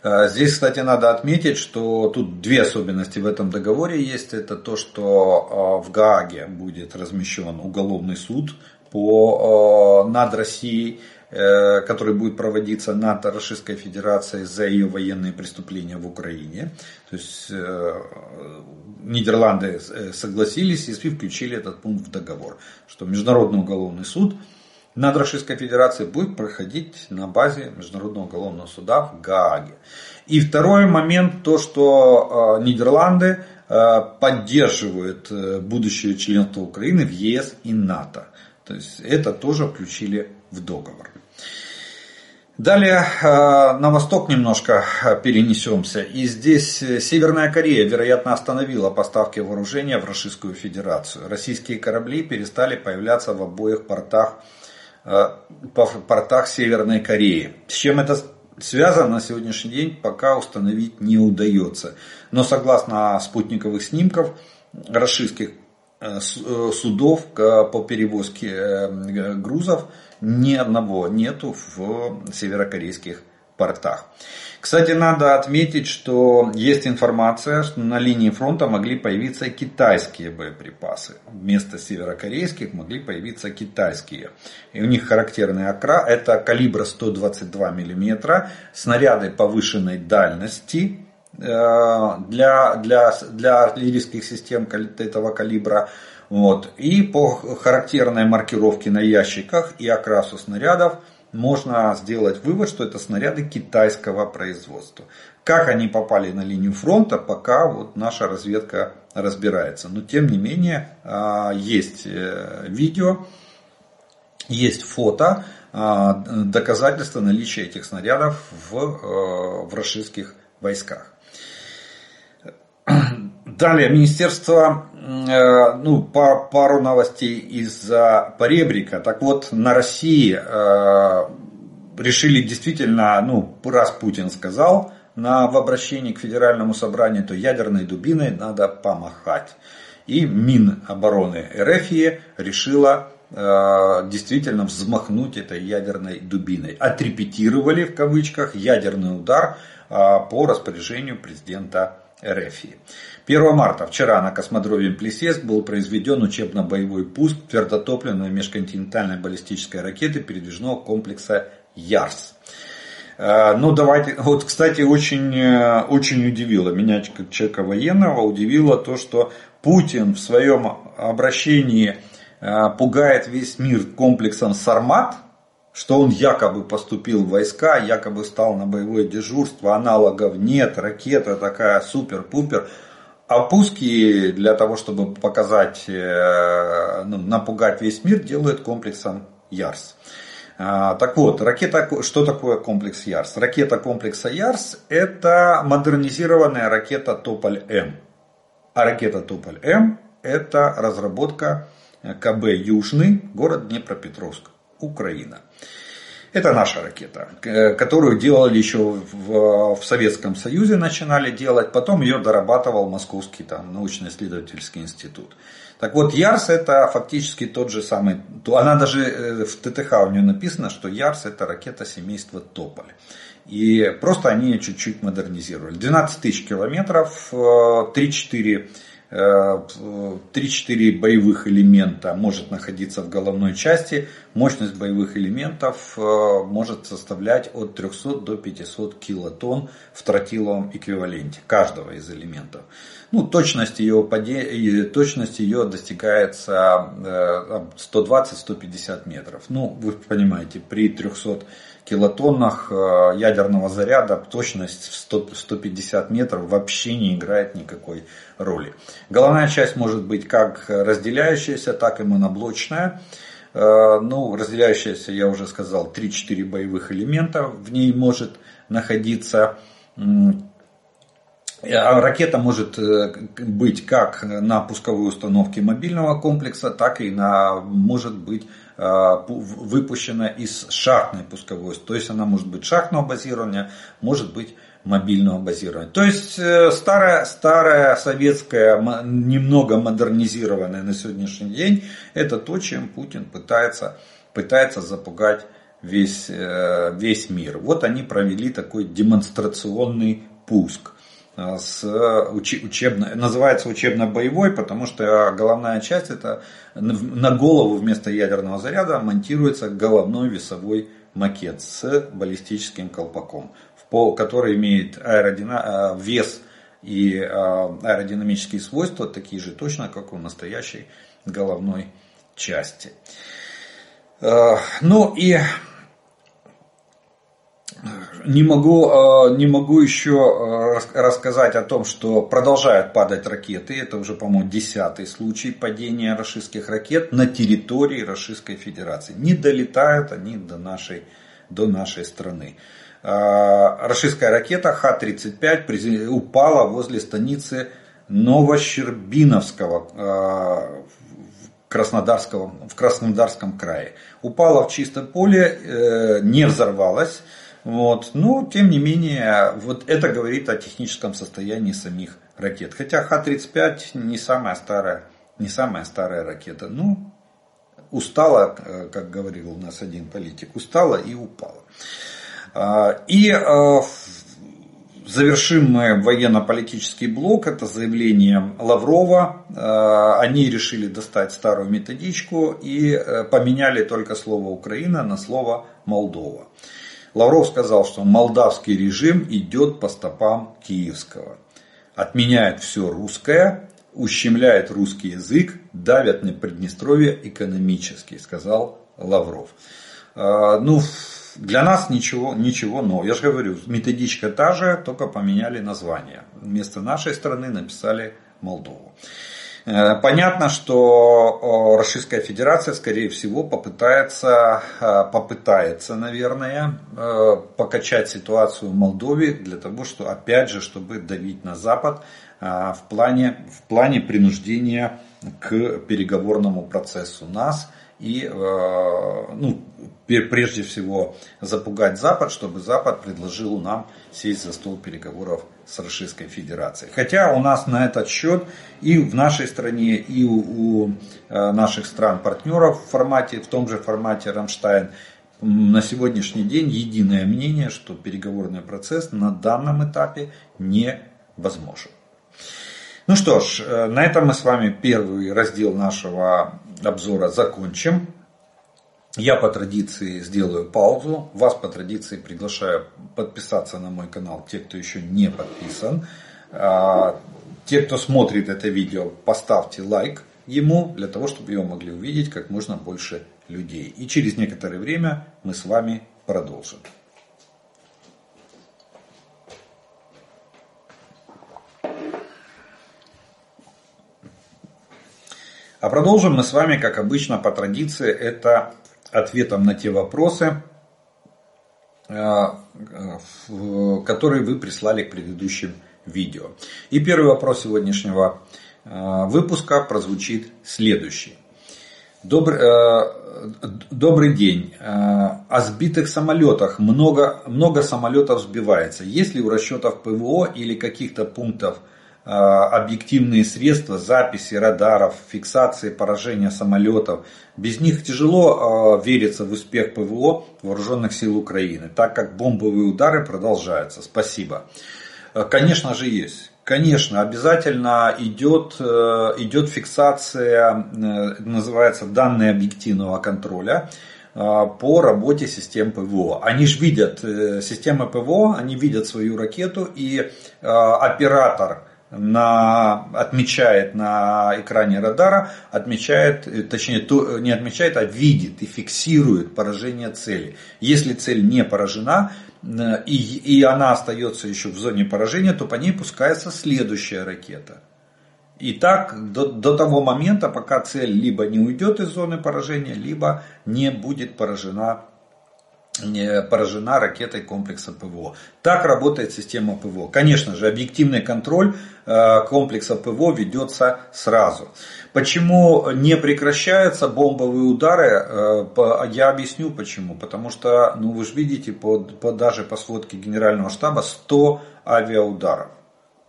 Speaker 1: Э, здесь, кстати, надо отметить, что тут две особенности в этом договоре есть. Это то, что э, в Гааге будет размещен уголовный суд по, э, над Россией, э, который будет проводиться над Российской Федерацией за ее военные преступления в Украине. То есть э, Нидерланды согласились и включили этот пункт в договор, что Международный уголовный суд над Российской Федерацией будет проходить на базе Международного уголовного суда в Гааге. И второй момент, то что Нидерланды поддерживают будущее членство Украины в ЕС и НАТО. То есть это тоже включили в договор. Далее э, на восток немножко э, перенесемся. И здесь э, Северная Корея, вероятно, остановила поставки вооружения в Российскую Федерацию. Российские корабли перестали появляться в обоих портах, портах Северной Кореи. С чем это связано на сегодняшний день, пока установить не удается. Но согласно спутниковых снимков, российских судов по перевозке э, грузов ни одного нету в северокорейских портах. Кстати, надо отметить, что есть информация, что на линии фронта могли появиться китайские боеприпасы. Вместо северокорейских могли появиться китайские. И у них характерный окрас, это калибра 122 мм, снаряды повышенной дальности, Э, для, для, для артиллерийских систем этого калибра. Вот. И по характерной маркировке на ящиках и окрасу снарядов можно сделать вывод, что это снаряды китайского производства. Как они попали на линию фронта, пока вот наша разведка разбирается. Но тем не менее э, есть э, видео, есть фото, доказательства наличия этих снарядов в, в российских войсках. Далее, Министерство, э, ну, пару новостей из-за поребрика. Так вот, на России э, решили действительно, ну, раз Путин сказал на, в обращении к Федеральному собранию, то ядерной дубиной надо помахать. И Минобороны РФ решила э, действительно взмахнуть этой ядерной дубиной. Отрепетировали в кавычках ядерный удар по распоряжению президента РФ. 1 марта, вчера на космодроме Плесецк был произведен учебно-боевой пуск твердотопливной межконтинентальной баллистической ракеты передвижного комплекса ЯРС. Э, ну, давайте, вот, кстати, очень, э, очень удивило меня, как человека военного, удивило то, что Путин в своем обращении э, пугает весь мир комплексом «Сармат», что он якобы поступил в войска, якобы стал на боевое дежурство, аналогов нет, ракета такая супер-пупер. А пуски для того, чтобы показать, э, ну, напугать весь мир, делают комплексом Ярс. А, так вот, ракета, что такое комплекс Ярс? Ракета комплекса Ярс это модернизированная ракета Тополь-М. А ракета Тополь-М это разработка КБ Южный, город Днепропетровск, Украина. Это наша ракета, которую делали еще в, в Советском Союзе, начинали делать, потом ее дорабатывал Московский там, научно-исследовательский институт. Так вот, Ярс это фактически тот же самый, она даже э, в ТТХ у нее написано, что Ярс это ракета семейства Тополь. И просто они ее чуть-чуть модернизировали. 12 тысяч километров, 3-4 э, 3-4 боевых элемента может находиться в головной части. Мощность боевых элементов э, может составлять от 300 до 500 килотонн в тротиловом эквиваленте каждого из элементов. Ну, точность ее, точность ее достигается 120-150 метров. Ну, вы понимаете, при 300 килотоннах ядерного заряда точность в 100, 150 метров вообще не играет никакой роли. Головная часть может быть как разделяющаяся, так и моноблочная. Э, ну, разделяющаяся, я уже сказал, 3-4 боевых элемента в ней может находиться. А ракета может э, быть как на пусковой установке мобильного комплекса, так и на, может быть э, выпущена из шахтной пусковой. То есть она может быть шахтного базирования, может быть мобильного базирования. То есть э, старая, старая советская, немного модернизированная на сегодняшний день, это то, чем Путин пытается, пытается запугать весь, э, весь мир. Вот они провели такой демонстрационный пуск э, с учебно, называется учебно-боевой, потому что головная часть это на голову вместо ядерного заряда монтируется головной весовой макет с баллистическим колпаком который имеет аэродина... Э, вес и э, аэродинамические свойства, такие же точно, как у настоящей головной части. Э, ну и не могу, не могу еще рассказать о том, что продолжают падать ракеты. Это уже, по-моему, десятый случай падения российских ракет на территории Российской Федерации. Не долетают они до нашей, до нашей страны. А, российская ракета Х-35 упала возле станицы Новощербиновского а, Краснодарского, в Краснодарском крае. Упала в чистое поле, э, не взорвалась. Вот. Но, тем не менее, вот это говорит о техническом состоянии самих ракет. Хотя Х-35 не самая старая, не самая старая ракета. Ну, устала, э, как говорил у нас один политик, устала и упала. А, и а, завершим мы военно-политический блок. Это заявление Лаврова. А, они решили достать старую методичку и э, поменяли только слово Украина на слово Молдова. Лавров сказал, что молдавский режим идет по стопам киевского. Отменяет все русское, ущемляет русский язык, давят на Приднестровье экономически, сказал Лавров. Ну, для нас ничего, ничего нового. Я же говорю, методичка та же, только поменяли название. Вместо нашей страны написали Молдову. Э, понятно, что Российская Федерация, скорее всего, попытается, э, попытается, наверное, э, покачать ситуацию в Молдове для того, что, опять же, чтобы давить на Запад в плане, в плане принуждения к переговорному процессу нас и ну, прежде всего запугать Запад, чтобы Запад предложил нам сесть за стол переговоров с Российской Федерацией. Хотя у нас на этот счет и в нашей стране, и у, у э, наших стран-партнеров в формате, в том же формате Рамштайн, на сегодняшний день единое мнение, что переговорный процесс на данном этапе невозможен. Ну что ж, э, на этом мы с вами первый раздел нашего обзора закончим. Я по традиции сделаю паузу. Вас по традиции приглашаю подписаться на мой канал, те, кто еще не подписан. А, те, кто смотрит это видео, поставьте лайк ему, для того, чтобы его могли увидеть как можно больше людей. И через некоторое время мы с вами продолжим. А продолжим мы с вами, как обычно, по традиции, это ответом на те вопросы, э, которые вы прислали к предыдущим видео. И первый вопрос сегодняшнего э, выпуска прозвучит следующий. Добрый, э, добрый день. О сбитых самолетах. Много, много самолетов сбивается. Есть ли у расчетов ПВО или каких-то пунктов объективные средства записи радаров, фиксации поражения самолетов. Без них тяжело а, вериться в успех ПВО вооруженных сил Украины, так как бомбовые удары продолжаются. Спасибо. А, конечно же есть. Конечно, обязательно идет, э, идет фиксация, э, называется данные объективного контроля по работе систем ПВО. Они же видят, э, системы ПВО, они видят свою ракету и оператор на, отмечает на экране радара, отмечает, точнее то, не отмечает, а видит и фиксирует поражение цели. Если цель не поражена и, и она остается еще в зоне поражения, то по ней пускается следующая ракета. И так до, до того момента, пока цель либо не уйдет из зоны поражения, либо не будет поражена поражена ракетой комплекса ПВО. Так работает система ПВО. Конечно же, объективный контроль э, комплекса ПВО ведется сразу. Почему не прекращаются бомбовые удары, э, я объясню почему. Потому что, ну вы же видите, по, по, даже по сводке Генерального штаба 100 авиаударов.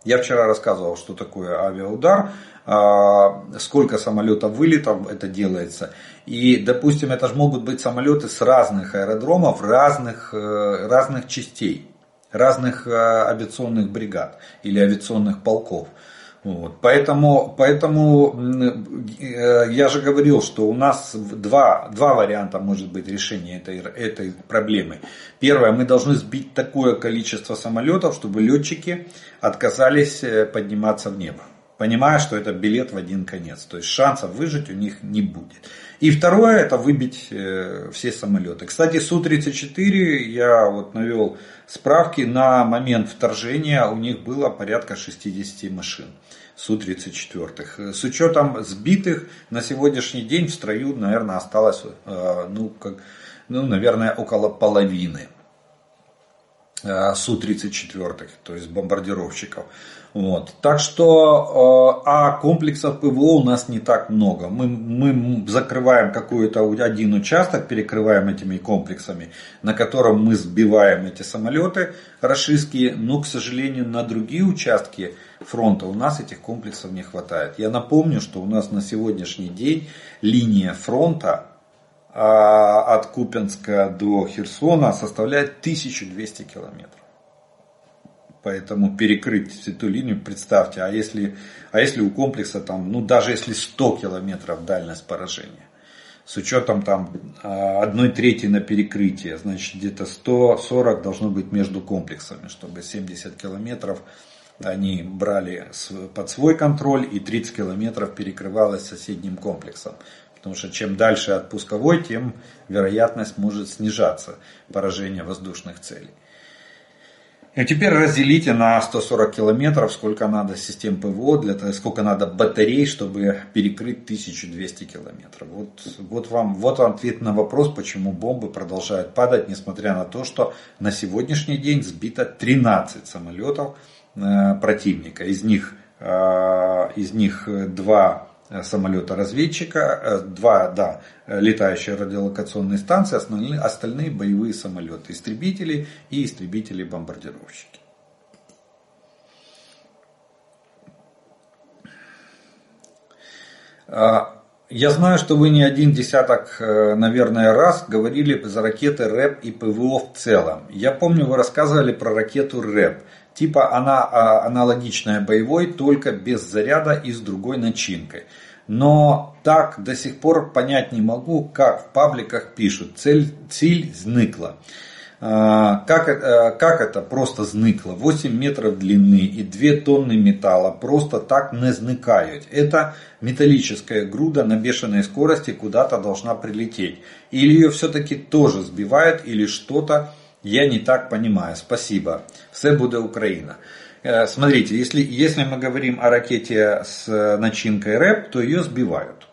Speaker 1: Я вчера рассказывал, что такое авиаудар. А, сколько самолетов вылетов это делается. И, допустим, это же могут быть самолеты с разных аэродромов, разных, э, разных частей, разных э, авиационных бригад или авиационных полков. Вот. Поэтому, поэтому э, я же говорил, что у нас два, два варианта может быть решения этой, этой проблемы. Первое, мы должны сбить такое количество самолетов, чтобы летчики отказались подниматься в небо понимая, что это билет в один конец. То есть шансов выжить у них не будет. И второе, это выбить э, все самолеты. Кстати, Су-34, я вот навел справки, на момент вторжения у них было порядка 60 машин. Су-34. С учетом сбитых на сегодняшний день в строю, наверное, осталось, э, ну, как, ну, наверное, около половины. Э, Су-34, то есть бомбардировщиков. Вот. Так что, э, а комплексов ПВО у нас не так много. Мы, мы закрываем какой-то один участок, перекрываем этими комплексами, на котором мы сбиваем эти самолеты рашистские, но, к сожалению, на другие участки фронта у нас этих комплексов не хватает. Я напомню, что у нас на сегодняшний день линия фронта а от Купенска до Херсона составляет 1200 километров. Поэтому перекрыть эту линию, представьте, а если, а если у комплекса там, ну даже если 100 километров дальность поражения, с учетом там а, одной трети на перекрытие, значит где-то 140 должно быть между комплексами, чтобы 70 километров они брали под свой контроль и 30 километров перекрывалось соседним комплексом. Потому что чем дальше от пусковой, тем вероятность может снижаться поражения воздушных целей. И теперь разделите на 140 километров, сколько надо систем ПВО, для того, сколько надо батарей, чтобы перекрыть 1200 километров. Вот, вот, вам, вот вам ответ на вопрос, почему бомбы продолжают падать, несмотря на то, что на сегодняшний день сбито 13 самолетов э, противника. Из них, э, из них два самолета-разведчика, э, два, да, летающие радиолокационные станции, остальные, остальные боевые самолеты, истребители и истребители-бомбардировщики. А, я знаю, что вы не один десяток, э, наверное, раз говорили за ракеты РЭП и ПВО в целом. Я помню, вы рассказывали про ракету РЭП. Типа она а, аналогичная боевой, только без заряда и с другой начинкой. Но так до сих пор понять не могу, как в пабликах пишут. Цель, цель зныкла. А, как, э, как это просто зникло? 8 метров длины и 2 тонны металла просто так не зникают. Это металлическая груда на бешеной скорости куда-то должна прилететь. Или ее все-таки тоже сбивают, или что-то я не так понимаю. Спасибо. Все будет Украина. Э, смотрите, если, если мы говорим о ракете с начинкой РЭП, то ее сбивают.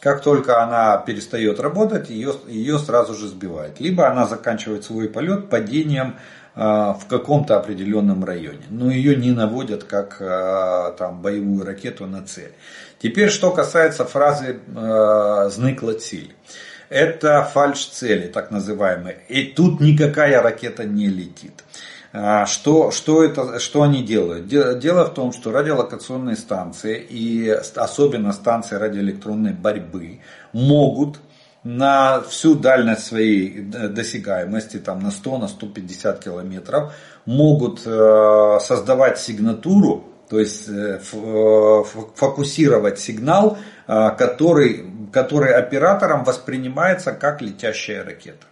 Speaker 1: Как только она перестает работать, ее, ее сразу же сбивают. Либо она заканчивает свой полет падением э, в каком-то определенном районе. Но ее не наводят как э, там, боевую ракету на цель. Теперь, что касается фразы «зныкла цель». Это фальш-цели, так называемые. И тут никакая ракета не летит. А, что, что, это, что они делают? Дело в том, что радиолокационные станции и особенно станции радиоэлектронной борьбы могут на всю дальность своей досягаемости, там на 100, на 150 километров, могут э, создавать сигнатуру, то есть э, э, фокусировать сигнал, который который оператором воспринимается как летящая ракета.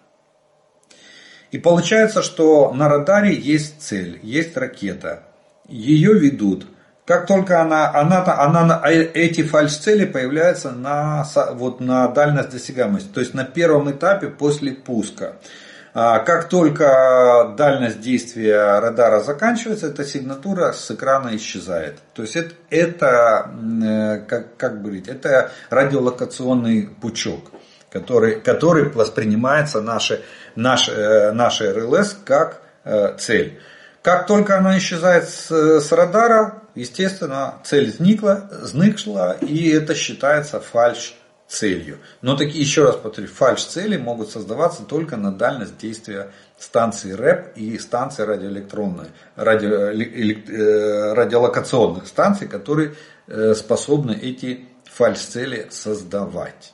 Speaker 1: И получается, что на радаре есть цель, есть ракета. Ее ведут как только она, она, она, э, эти фальш-цели появляются на, вот, на дальность досягаемости, то есть на первом этапе после пуска. А, как только дальность действия радара заканчивается, эта сигнатура с экрана исчезает. То есть это, это как, как говорить, это радиолокационный пучок, который, который воспринимается наши, наш, э, наш РЛС как э, цель. Как только она исчезает с, с радара, естественно, цель сникла, сникла, и это считается фальш целью. Но такие, еще раз повторю, фальш-цели могут создаваться только на дальность действия станции РЭП и станции радиоэлектронной, радио, э, радиолокационных станций, которые э, способны эти фальш-цели создавать.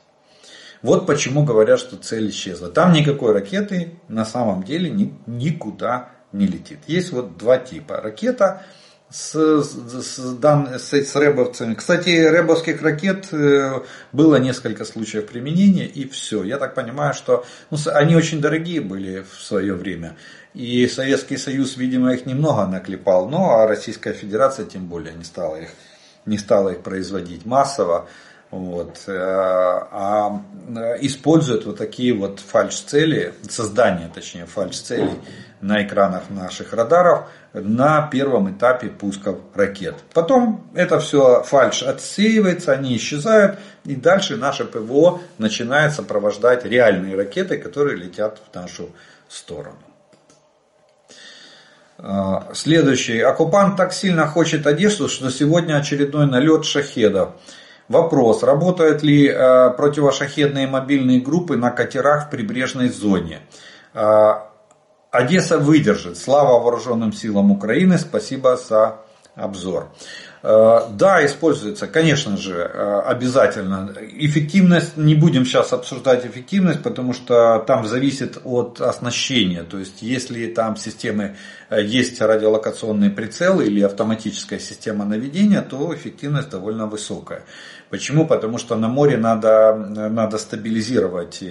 Speaker 1: Вот почему говорят, что цель исчезла. Там никакой ракеты на самом деле никуда не летит. Есть вот два типа. Ракета – с, с, дан, с, с рэбовцами. Кстати, рэбовских ракет э, было несколько случаев применения и все. Я так понимаю, что ну, они очень дорогие были в свое время. И Советский Союз, видимо, их немного наклепал, но а Российская Федерация тем более не стала их, не стала их производить массово. Вот, э, а используют вот такие вот фальш-цели, создание, точнее, фальш-целей на экранах наших радаров на первом этапе пусков ракет. Потом это все фальш отсеивается, они исчезают, и дальше наше ПВО начинает сопровождать реальные ракеты, которые летят в нашу сторону. А, следующий. Оккупант так сильно хочет Одессу, что сегодня очередной налет шахедов. Вопрос, работают ли э, противошахедные мобильные группы на катерах в прибрежной зоне? Одесса выдержит. Слава вооруженным силам Украины. Спасибо за обзор. Э, да, используется, конечно же, э, обязательно. Эффективность, не будем сейчас обсуждать эффективность, потому что там зависит от оснащения. То есть, если там системы, э, есть радиолокационные прицелы или автоматическая система наведения, то эффективность довольно высокая. Почему? Потому что на море надо, надо стабилизировать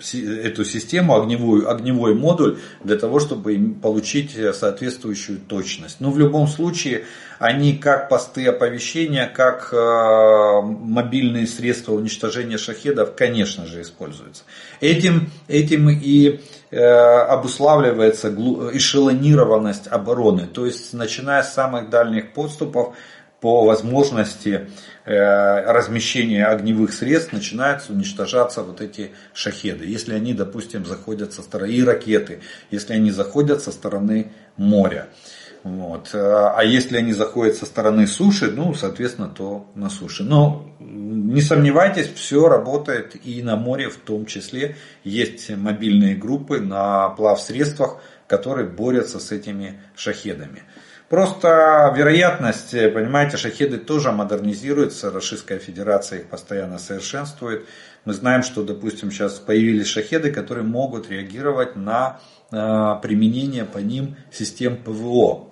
Speaker 1: эту систему, огневую, огневой модуль, для того, чтобы получить соответствующую точность. Но в любом случае, они как посты оповещения, как э, мобильные средства уничтожения шахедов, конечно же, используются. Этим, этим и э, обуславливается эшелонированность обороны. То есть, начиная с самых дальних подступов, по возможности э, размещения огневых средств начинают уничтожаться вот эти шахеды. Если они, допустим, заходят со стороны, и ракеты, если они заходят со стороны моря. Вот. А если они заходят со стороны суши, ну, соответственно, то на суше. Но не сомневайтесь, все работает и на море в том числе. Есть мобильные группы на плавсредствах, которые борются с этими шахедами. Просто вероятность, понимаете, шахеды тоже модернизируются, Российская Федерация их постоянно совершенствует. Мы знаем, что, допустим, сейчас появились шахеды, которые могут реагировать на э, применение по ним систем ПВО.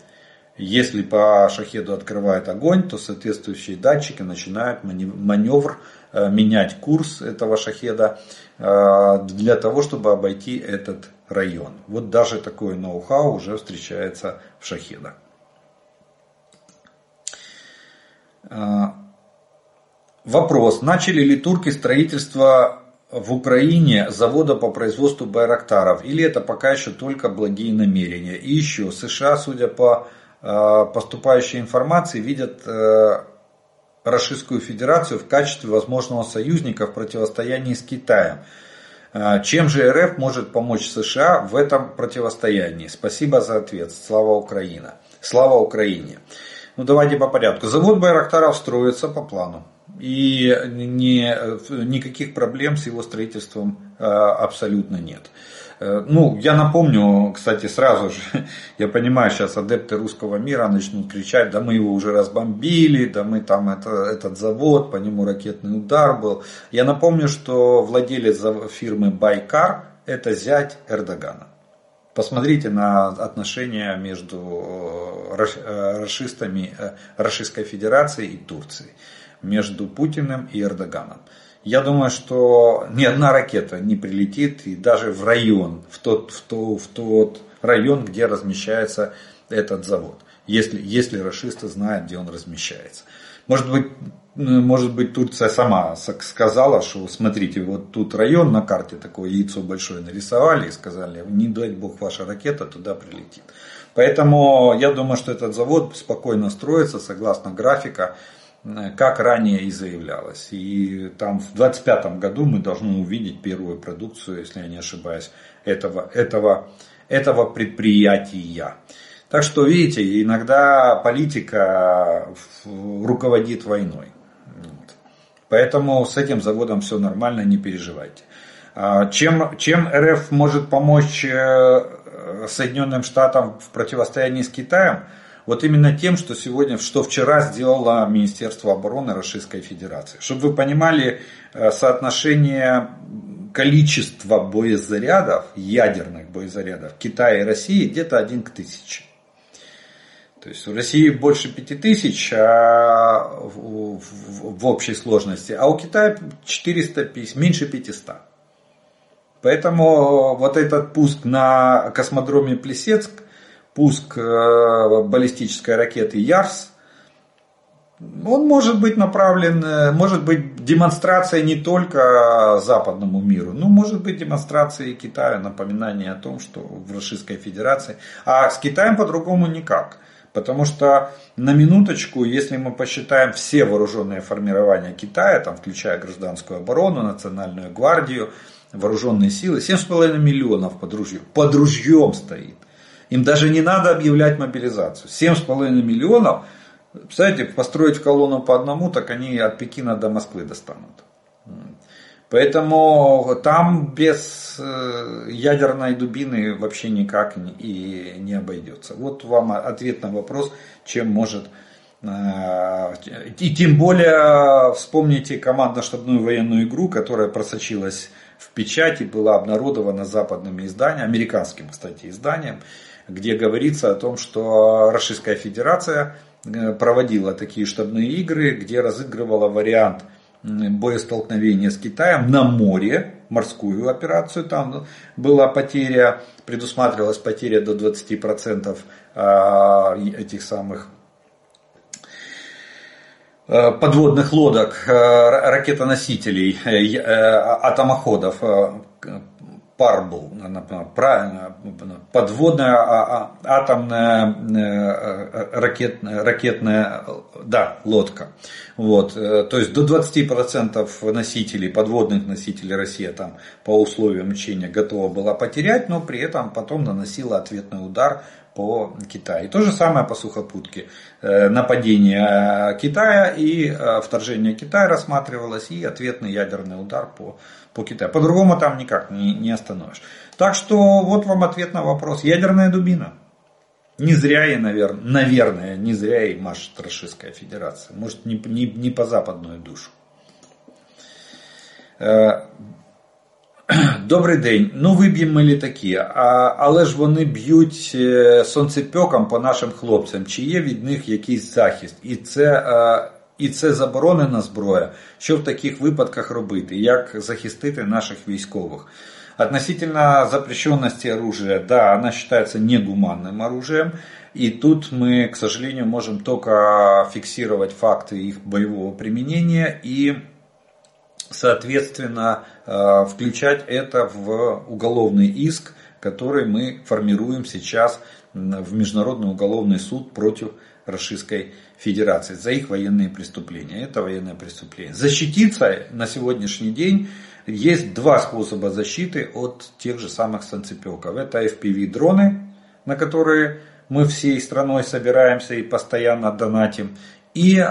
Speaker 1: Если по шахеду открывает огонь, то соответствующие датчики начинают маневр, э, менять курс этого шахеда э, для того, чтобы обойти этот район. Вот даже такое ноу-хау уже встречается в шахедах. А, вопрос. Начали ли турки строительство в Украине завода по производству байрактаров? Или это пока еще только благие намерения? И еще, США, судя по а, поступающей информации, видят э, Российскую Федерацию в качестве возможного союзника в противостоянии с Китаем. А, чем же РФ может помочь США в этом противостоянии? Спасибо за ответ. Слава Украина. Слава Украине. Ну давайте по порядку. Завод Байрактаров строится по плану. И не, никаких проблем с его строительством э, абсолютно нет. Э, ну, я напомню, кстати, сразу же, я понимаю, сейчас адепты русского мира начнут кричать, да мы его уже разбомбили, да мы там это, этот завод, по нему ракетный удар был. Я напомню, что владелец фирмы Байкар это зять Эрдогана. Посмотрите на отношения между э, э, расистами э, Российской Федерации и Турцией, между Путиным и Эрдоганом. Я думаю, что ни одна ракета не прилетит и даже в район, в тот, в тот, в тот район, где размещается этот завод. если, если расисты знают, где он размещается. Может быть, может быть, Турция сама сказала, что смотрите, вот тут район на карте такое яйцо большое нарисовали и сказали, не дай бог ваша ракета туда прилетит. Поэтому я думаю, что этот завод спокойно строится согласно графика, как ранее и заявлялось. И там в 2025 году мы должны увидеть первую продукцию, если я не ошибаюсь, этого, этого, этого предприятия. Так что, видите, иногда политика руководит войной. Поэтому с этим заводом все нормально, не переживайте. А чем, чем РФ может помочь э, Соединенным Штатам в противостоянии с Китаем? Вот именно тем, что сегодня, что вчера сделало Министерство обороны Российской Федерации. Чтобы вы понимали э, соотношение количества боезарядов, ядерных боезарядов Китая и России где-то один к тысяче. То есть в России больше 5000 а в, в, в общей сложности, а у Китая 450, меньше 500. Поэтому вот этот пуск на космодроме Плесецк, пуск э, баллистической ракеты Ярс, он может быть направлен, э, может быть демонстрацией не только западному миру, но может быть демонстрацией Китаю, напоминание о том, что в Российской Федерации, а с Китаем по-другому никак. Потому что на минуточку, если мы посчитаем все вооруженные формирования Китая, там, включая гражданскую оборону, национальную гвардию, вооруженные силы, 7,5 миллионов под ружьем, под ружьем стоит. Им даже не надо объявлять мобилизацию. 7,5 миллионов, представляете, построить колонну по одному, так они от Пекина до Москвы достанут. Поэтому там без э, ядерной дубины вообще никак и не обойдется. Вот вам ответ на вопрос, чем может э, и тем более вспомните командно-штабную военную игру, которая просочилась в печать и была обнародована западными изданиями, американским, кстати, изданием, где говорится о том, что Российская Федерация э, проводила такие штабные игры, где разыгрывала вариант боестолкновения с Китаем на море, морскую операцию, там была потеря, предусматривалась потеря до 20% а, этих самых а, подводных лодок, а, ракетоносителей, э, атомоходов, пар был, правильно, подводная а, а, атомная э, ракетная, ракетная да, лодка. Вот, э, то есть до 20% носителей, подводных носителей Россия там по условиям учения готова была потерять, но при этом потом наносила ответный удар по Китаю. То же самое по сухопутке. Э, нападение Китая и вторжение Китая рассматривалось, и ответный ядерный удар по по Китаю. По-другому там никак не, не остановишь. Так что вот вам ответ на вопрос. Ядерная дубина. Не зря и, наверное, наверное, не зря и машет Российская Федерация. Может, не, не, не по западную душу. Э, добрий день. Ну виб'ємо ми літаки, а, але ж вони б'ють сонцепьоком по нашим хлопцям. Чи є від них якийсь захист? І це е, і це заборонена зброя. Що в таких випадках робити? Як захистити наших військових? Относительно запрещенности оружия, да, она считается негуманным оружием. И тут мы, к сожалению, можем только фиксировать факты их боевого применения и, соответственно, э, включать это в уголовный иск, который мы формируем сейчас в Международный уголовный суд против Российской Федерации за их военные преступления. Это военное преступление. Защититься на сегодняшний день есть два способа защиты от тех же самых санцепеков. Это FPV-дроны, на которые мы всей страной собираемся и постоянно донатим, и э,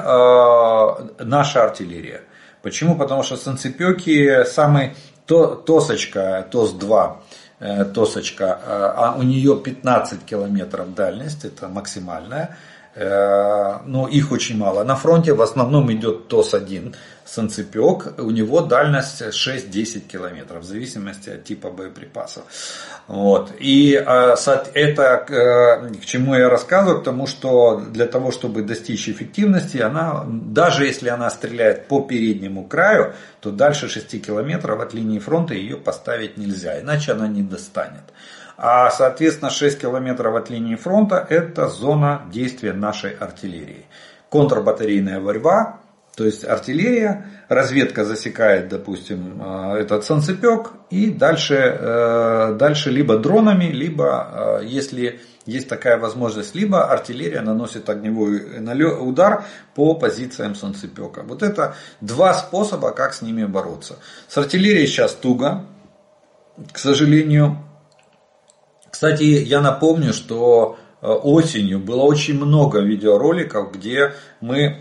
Speaker 1: наша артиллерия. Почему? Потому что санцепеки самый то, Тосочка, ТОС-2, э, Тосочка, э, а у нее 15 километров дальность, это максимальная. Э, но их очень мало. На фронте в основном идет ТОС-1 санцепек, у него дальность 6-10 километров, в зависимости от типа боеприпасов. Вот. И а, это э, к чему я рассказываю, потому что для того, чтобы достичь эффективности, она, даже если она стреляет по переднему краю, то дальше 6 километров от линии фронта ее поставить нельзя, иначе она не достанет. А соответственно 6 километров от линии фронта это зона действия нашей артиллерии. Контрбатарейная борьба, то есть артиллерия, разведка засекает, допустим, э, этот санцепек и дальше, э, дальше либо дронами, либо, э, если есть такая возможность, либо артиллерия наносит огневой удар по позициям санцепека. Вот это два способа, как с ними бороться. С артиллерией сейчас туго, к сожалению. Кстати, я напомню, что осенью было очень много видеороликов, где мы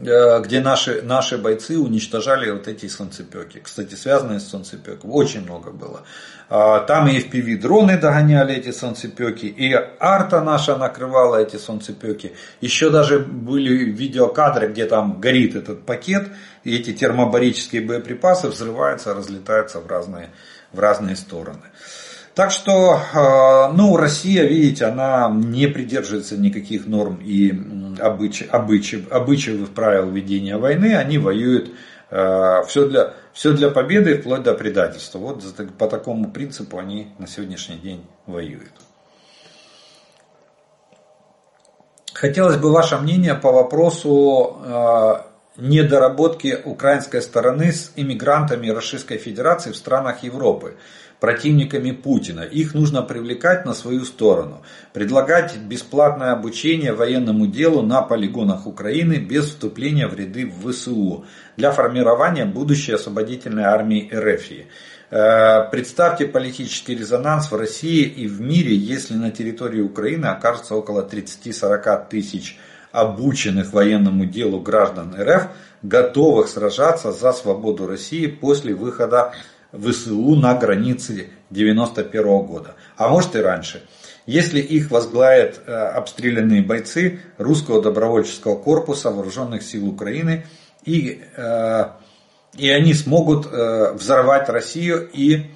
Speaker 1: Э, где наши, наши бойцы уничтожали вот эти солнцепеки. Кстати, связанные с солнцепеком. Очень много было. А, там и FPV дроны догоняли эти солнцепеки, и арта наша накрывала эти солнцепеки. Еще даже были видеокадры, где там горит этот пакет, и эти термобарические боеприпасы взрываются, разлетаются в разные, в разные стороны. Так что, э, ну, Россия, видите, она не придерживается никаких норм и обычаев, обычаев, обычаев правил ведения войны. Они воюют э, все для, все для победы, вплоть до предательства. Вот по такому принципу они на сегодняшний день воюют. Хотелось бы ваше мнение по вопросу э, недоработки украинской стороны с иммигрантами Российской Федерации в странах Европы противниками Путина. Их нужно привлекать на свою сторону, предлагать бесплатное обучение военному делу на полигонах Украины без вступления в ряды в ВСУ для формирования будущей освободительной армии РФ. Э, представьте политический резонанс в России и в мире, если на территории Украины окажется около 30-40 тысяч обученных военному делу граждан РФ, готовых сражаться за свободу России после выхода ВСУ на границе 91 года, а может и раньше. Если их возглавят э, обстрелянные бойцы русского добровольческого корпуса вооруженных сил Украины, и, э, и они смогут э, взорвать Россию и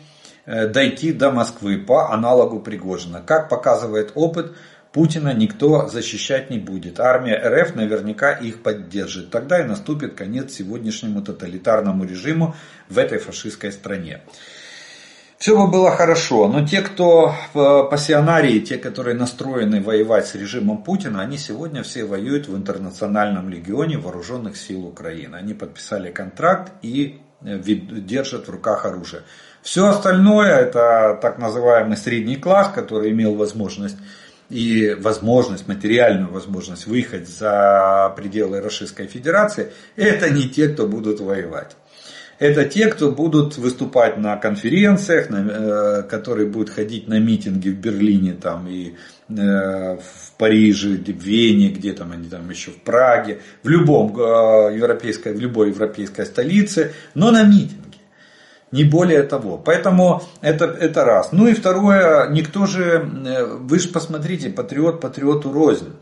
Speaker 1: дойти до Москвы по аналогу Пригожина. Как показывает опыт, Путина никто защищать не будет. Армия РФ наверняка их поддержит. Тогда и наступит конец сегодняшнему тоталитарному режиму в этой фашистской стране. Все бы было хорошо, но те, кто в пассионарии, те, которые настроены воевать с режимом Путина, они сегодня все воюют в интернациональном легионе вооруженных сил Украины. Они подписали контракт и э, держат в руках оружие. Все остальное это так называемый средний класс, который имел возможность и возможность, материальную возможность выехать за пределы Российской Федерации, это не те, кто будут воевать. Это те, кто будут выступать на конференциях, на, э, которые будут ходить на митинги в Берлине там, и э, в Париже, в Вене, где там они там еще в Праге, в любом э, европейской, в любой европейской столице, но на митинг. Не более того. Поэтому это, это раз. Ну и второе, никто же, э, вы же посмотрите, патриот патриоту рознь.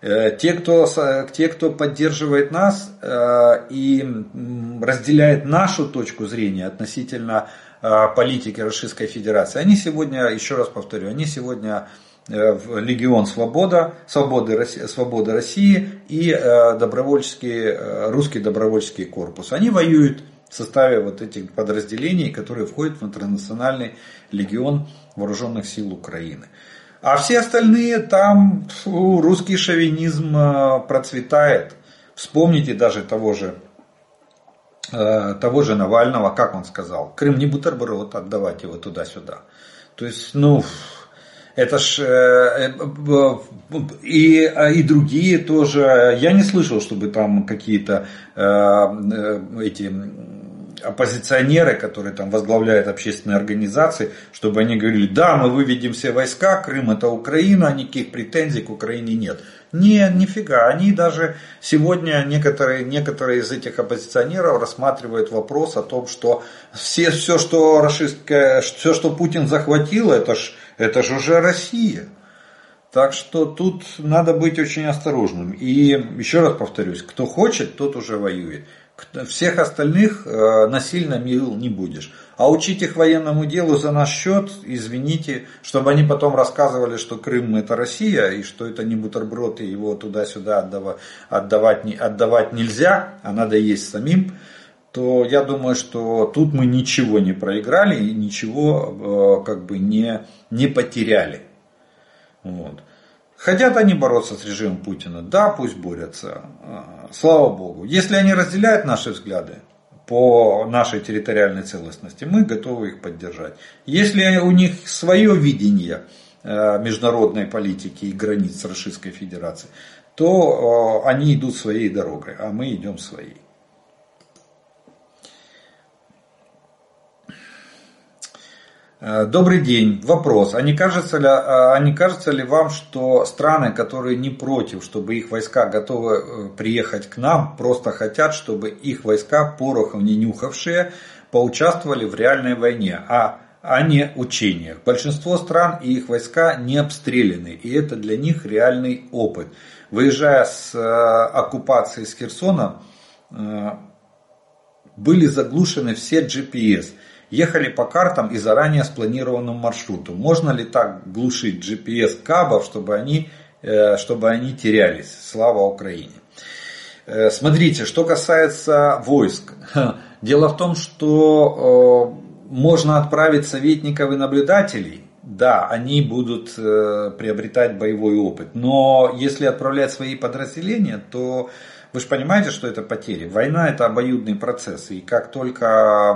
Speaker 1: Э, те, кто, те, кто поддерживает нас э, и разделяет нашу точку зрения относительно политики Российской Федерации, они сегодня, еще раз повторю, они сегодня в Легион Свобода, Свободы, Свобода России и добровольческий, русский добровольческий корпус. Они воюют в составе вот этих подразделений, которые входят в интернациональный легион вооруженных сил Украины. А все остальные там фу, русский шовинизм э, процветает. Вспомните даже того же, э, того же Навального, как он сказал, Крым не бутерброд, отдавать его туда-сюда. То есть, ну, это ж э, и, и другие тоже. Я не слышал, чтобы там какие-то эти оппозиционеры, которые там возглавляют общественные организации, чтобы они говорили, да, мы выведем все войска, Крым это Украина, никаких претензий к Украине нет. Не, нифига, они даже сегодня, некоторые, некоторые из этих оппозиционеров рассматривают вопрос о том, что все, все, что, российское, все, что Путин захватил, это ж, это ж уже Россия. Так что тут надо быть очень осторожным. И еще раз повторюсь, кто хочет, тот уже воюет. Всех остальных э, насильно мил не будешь. А учить их военному делу за наш счет, извините, чтобы они потом рассказывали, что Крым это Россия, и что это не бутерброд, и его туда-сюда отдавать, отдавать, отдавать нельзя, а надо есть самим, то я думаю, что тут мы ничего не проиграли и ничего э, как бы не, не потеряли. Вот. Хотят они бороться с режимом Путина? Да, пусть борются. А, слава Богу. Если они разделяют наши взгляды по нашей территориальной целостности, мы готовы их поддержать. Если у них свое видение э, международной политики и границ Российской Федерации, то э, они идут своей дорогой, а мы идем своей. Добрый день. Вопрос. А не, кажется ли, а не кажется ли вам, что страны, которые не против, чтобы их войска готовы э, приехать к нам, просто хотят, чтобы их войска, порохом не нюхавшие, поучаствовали в реальной войне, а, а не учениях? Большинство стран и их войска не обстреляны, и это для них реальный опыт. Выезжая с э, оккупации с Херсона, были заглушены все GPS – ехали по картам и заранее спланированному маршруту. Можно ли так глушить GPS кабов, чтобы они, э, чтобы они терялись? Слава Украине! Э, смотрите, что касается войск. Дело в том, что э, можно отправить советников и наблюдателей, да, они будут приобретать боевой опыт. Но если отправлять свои подразделения, то вы же понимаете, что это потери. Война это обоюдный процесс. И как только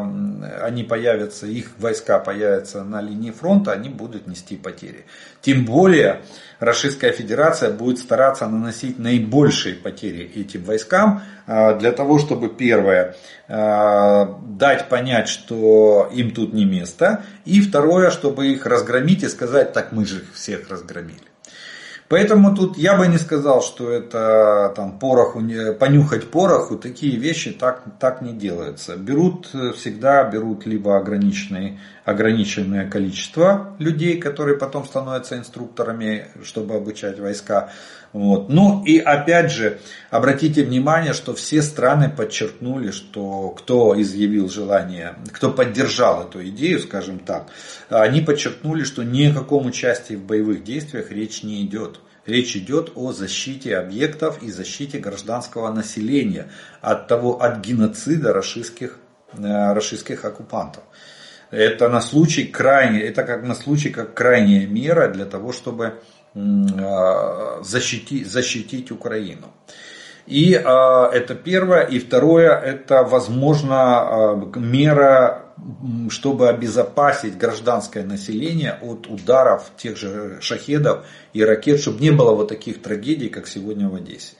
Speaker 1: они появятся, их войска появятся на линии фронта, они будут нести потери. Тем более Российская Федерация будет стараться наносить наибольшие потери этим войскам, а, для того, чтобы первое, а, дать понять, что им тут не место, и второе, чтобы их разгромить и сказать, так мы же всех разгромили. Поэтому тут я бы не сказал, что это там пороху, понюхать пороху, такие вещи так, так не делаются. Берут э, всегда, берут либо ограниченные, ограниченное количество людей, которые потом становятся инструкторами, чтобы обучать войска. Вот. Ну и опять же, обратите внимание, что все страны подчеркнули, что кто изъявил желание, кто поддержал эту идею, скажем так, они подчеркнули, что ни о каком участии в боевых действиях речь не идет. Речь идет о защите объектов и защите гражданского населения от, того, от геноцида российских, э, российских оккупантов. Это на случай крайне, это как на случай как крайняя мера для того, чтобы э, защитить, защитить Украину. И э, это первое. И второе, это возможно мера чтобы обезопасить гражданское население от ударов тех же шахедов и ракет, чтобы не было вот таких трагедий, как сегодня в Одессе.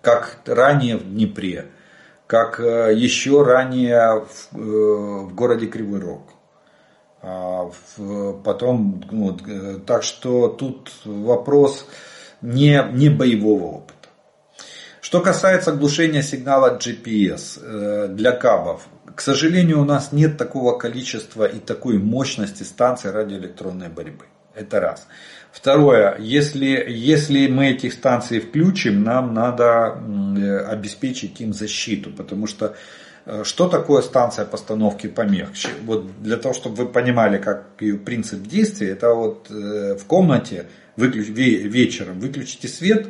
Speaker 1: Как ранее в Днепре, как э, еще ранее в, э, в городе Кривой Рог. А потом, э, так что тут вопрос не, не боевого опыта. Что касается глушения сигнала GPS для кабов, к сожалению, у нас нет такого количества и такой мощности станций радиоэлектронной борьбы. Это раз. Второе, если, если мы этих станций включим, нам надо обеспечить им защиту, потому что э, что такое станция постановки помех? Вот для того, чтобы вы понимали, как ее принцип действия, это вот э, в комнате выключ, вечером выключите свет,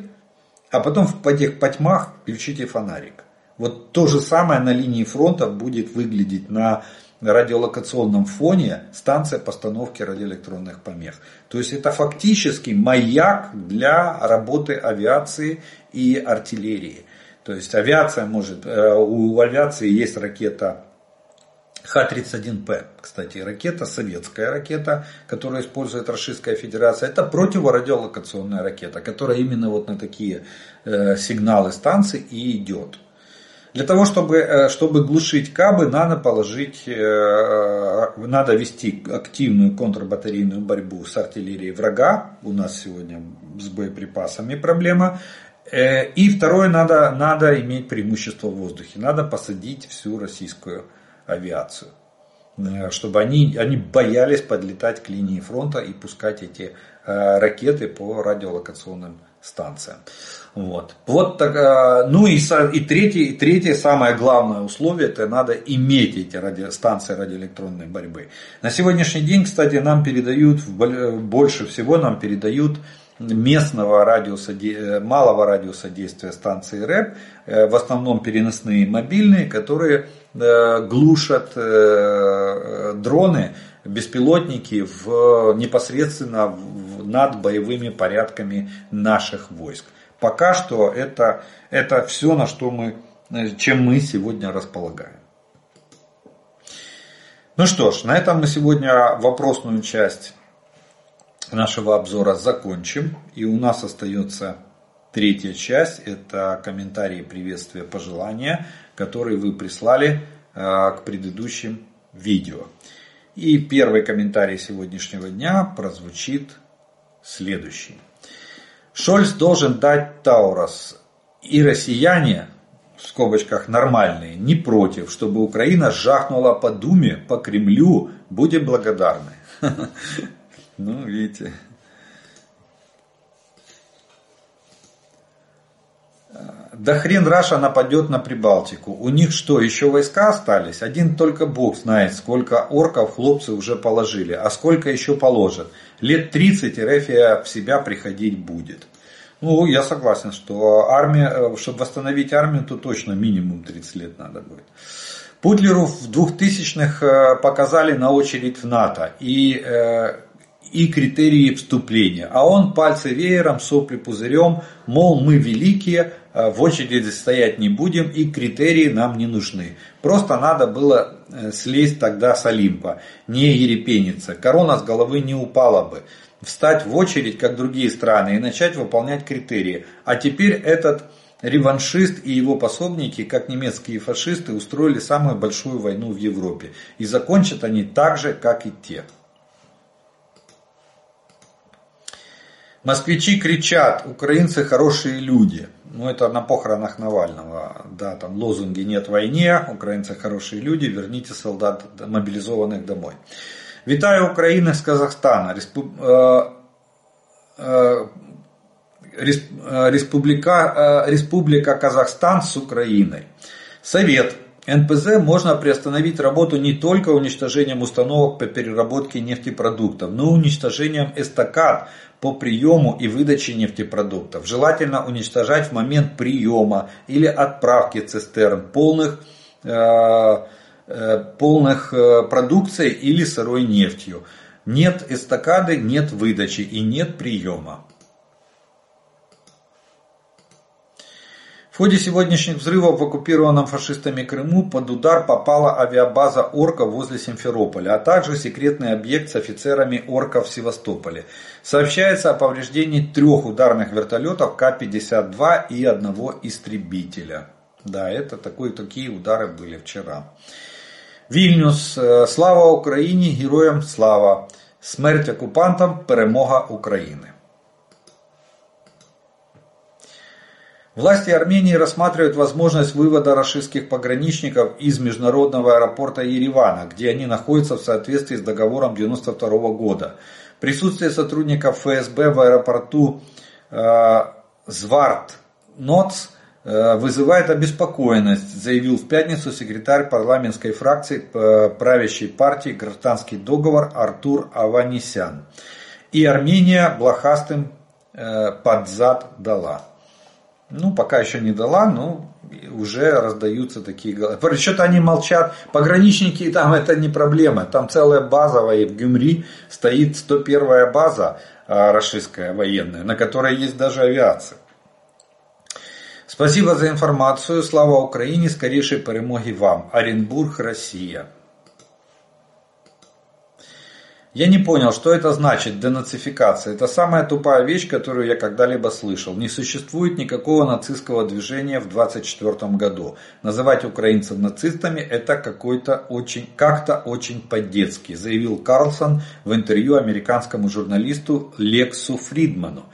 Speaker 1: а потом в этих потьмах включите фонарик. Вот то же самое на линии фронта будет выглядеть на радиолокационном фоне станция постановки радиоэлектронных помех. То есть это фактически маяк для работы авиации и артиллерии. То есть авиация может, э, у авиации есть ракета Х-31П, кстати, ракета, советская ракета, которую использует Российская Федерация. Это противорадиолокационная ракета, которая именно вот на такие э, сигналы станции и идет. Для того, чтобы, э, чтобы глушить кабы, надо положить, э, э, надо вести активную контрбатарейную борьбу с артиллерией врага. У нас сегодня с боеприпасами проблема. И второе, надо, надо иметь преимущество в воздухе. Надо посадить всю российскую авиацию. Чтобы они, они боялись подлетать к линии фронта и пускать эти ракеты по радиолокационным станция. Вот. Вот так, э, ну и, и, третье, и третье, самое главное условие, это надо иметь эти ради, станции радиоэлектронной борьбы. На сегодняшний день, кстати, нам передают, больше всего нам передают местного радиуса, э, малого радиуса действия станции РЭП, э, в основном переносные мобильные, которые э, глушат дроны, беспилотники в, непосредственно над боевыми порядками наших войск. Пока что это, это все, на что мы, чем мы сегодня располагаем. Ну что ж, на этом мы сегодня вопросную часть нашего обзора закончим. И у нас остается третья часть. Это комментарии, приветствия, пожелания, которые вы прислали э, к предыдущим видео. И первый комментарий сегодняшнего дня прозвучит следующий. Шольц должен дать Таурос. И россияне, в скобочках нормальные, не против, чтобы Украина жахнула по Думе, по Кремлю. Будем благодарны. Ну, видите. Да хрен Раша нападет на Прибалтику. У них что, еще войска остались? Один только Бог знает, сколько орков хлопцы уже положили, а сколько еще положат. Лет 30 Рефия в себя приходить будет. Ну, я согласен, что армия, э, чтобы восстановить армию, то точно минимум 30 лет надо будет. Путлеру в 2000-х э, показали на очередь в НАТО. И э, и критерии вступления. А он пальцы веером, сопли пузырем, мол, мы великие, в очереди стоять не будем и критерии нам не нужны. Просто надо было э, слезть тогда с Олимпа, не ерепениться. Корона с головы не упала бы. Встать в очередь, как другие страны, и начать выполнять критерии. А теперь этот реваншист и его пособники, как немецкие фашисты, устроили самую большую войну в Европе. И закончат они так же, как и те. Москвичи кричат, украинцы хорошие люди. Ну, это на похоронах Навального. Да, там лозунги «Нет войне», «Украинцы хорошие люди», «Верните солдат мобилизованных домой». Витаю Украины с Казахстана. Э, э, э, Республика, Республика Казахстан с Украиной. Совет. НПЗ можно приостановить работу не только уничтожением установок по переработке нефтепродуктов, но и уничтожением эстакад по приему и выдаче нефтепродуктов. Желательно уничтожать в момент приема или отправки цистерн полных, э, э, полных э, продукцией или сырой нефтью. Нет эстакады, нет выдачи и нет приема. В ходе сегодняшних взрывов в оккупированном фашистами Крыму под удар попала авиабаза «Орка» возле Симферополя, а также секретный объект с офицерами «Орка» в Севастополе. Сообщается о повреждении трех ударных вертолетов К-52 и одного истребителя. Да, это такой, такие удары были вчера. Вильнюс. Э, слава Украине, героям слава. Смерть оккупантам, перемога України. Власти Армении рассматривают возможность вывода рашистских пограничников из международного аэропорта Еревана, где они находятся в соответствии с договором 1992 года. Присутствие сотрудников ФСБ в аэропорту э, Зварт Ноц э, вызывает обеспокоенность, заявил в пятницу секретарь парламентской фракции э, правящей партии «Гражданский договор» Артур Аванисян. И Армения блохастым э, под зад дала. Ну, пока еще не дала, но уже раздаются такие голоса. Что-то они молчат. Пограничники там это не проблема. Там целая база в Гюмри стоит 101-я база а, российская военная, на которой есть даже авиация. Спасибо за информацию. Слава Украине. Скорейшей перемоги вам. Оренбург, Россия. Я не понял, что это значит денацификация. Это самая тупая вещь, которую я когда-либо слышал. Не существует никакого нацистского движения в 24 году. Называть украинцев нацистами это какой-то очень, как-то очень по-детски, заявил Карлсон в интервью американскому журналисту Лексу Фридману.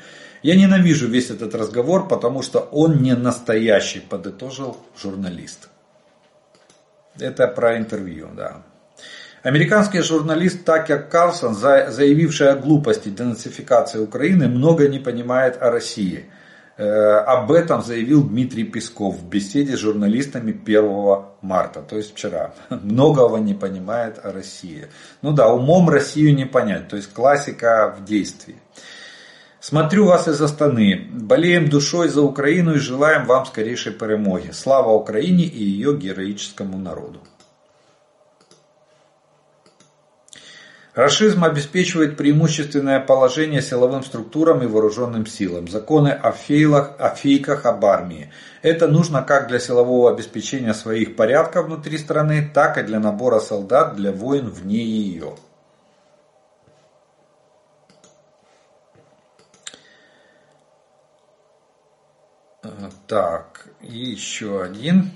Speaker 1: Я ненавижу весь этот разговор, потому что он не настоящий, подытожил журналист. Это про интервью, да. Американский журналист Такер Карлсон, заявивший о глупости денацификации Украины, много не понимает о России. Об этом заявил Дмитрий Песков в беседе с журналистами 1 марта, то есть вчера. Многого не понимает о России. Ну да, умом Россию не понять, то есть классика в действии. Смотрю вас из Астаны. Болеем душой за Украину и желаем вам скорейшей перемоги. Слава Украине и ее героическому народу. Рашизм обеспечивает преимущественное положение силовым структурам и вооруженным силам. Законы о, фейлах, о фейках об армии. Это нужно как для силового обеспечения своих порядков внутри страны, так и для набора солдат для войн вне ее. Так, еще один.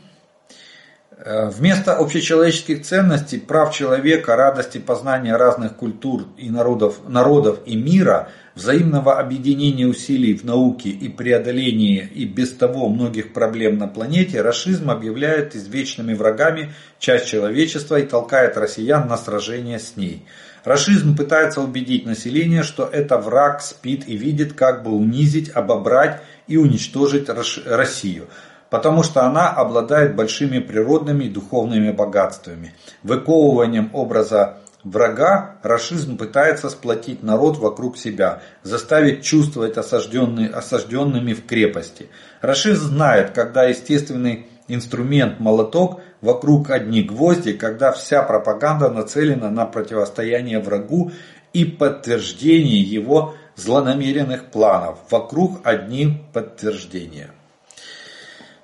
Speaker 1: Э, вместо общечеловеческих ценностей, прав человека, радости познания разных культур и народов, народов и мира, взаимного объединения усилий в науке и преодолении и без того многих проблем на планете, расизм объявляет извечными врагами часть человечества и толкает россиян на сражение с ней. Рашизм пытается убедить население, что это враг спит и видит, как бы унизить, обобрать и уничтожить Россию, потому что она обладает большими природными и духовными богатствами. Выковыванием образа врага рашизм пытается сплотить народ вокруг себя, заставить чувствовать осажденные, осажденными в крепости. Рашизм знает, когда естественный инструмент молоток вокруг одни гвозди, когда вся пропаганда нацелена на противостояние врагу и подтверждение его злонамеренных планов. Вокруг одни подтверждения.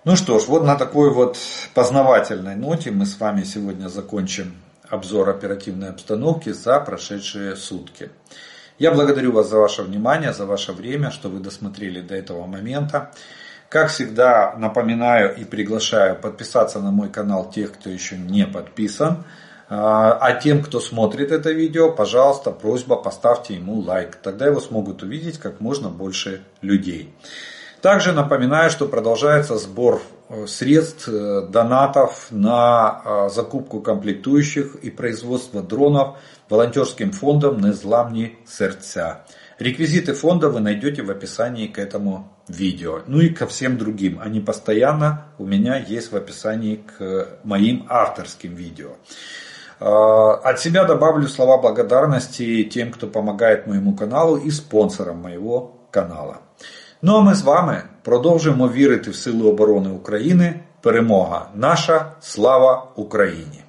Speaker 1: Ну что ж, вот на такой вот познавательной ноте мы с вами сегодня закончим обзор оперативной обстановки за прошедшие сутки. Я благодарю вас за ваше внимание, за ваше время, что вы досмотрели до этого момента. Как всегда, напоминаю и приглашаю подписаться на мой канал тех, кто еще не подписан. А, а тем, кто смотрит это видео, пожалуйста, просьба поставьте ему лайк. Тогда его смогут увидеть как можно больше людей. Также напоминаю, что продолжается сбор э, средств, э, донатов на э, закупку комплектующих и производство дронов волонтерским фондом «Незламні сердца». Реквизиты фонда вы найдете в описании к этому видео. Ну и ко всем другим. Они постоянно у меня есть в описании к моим авторским видео. От себя добавлю слова благодарности тем, кто помагает моему каналу і спонсорам моего канала. Ну а ми з вами продовжуємо вірити в Сили оборони України. Перемога наша, слава Україні!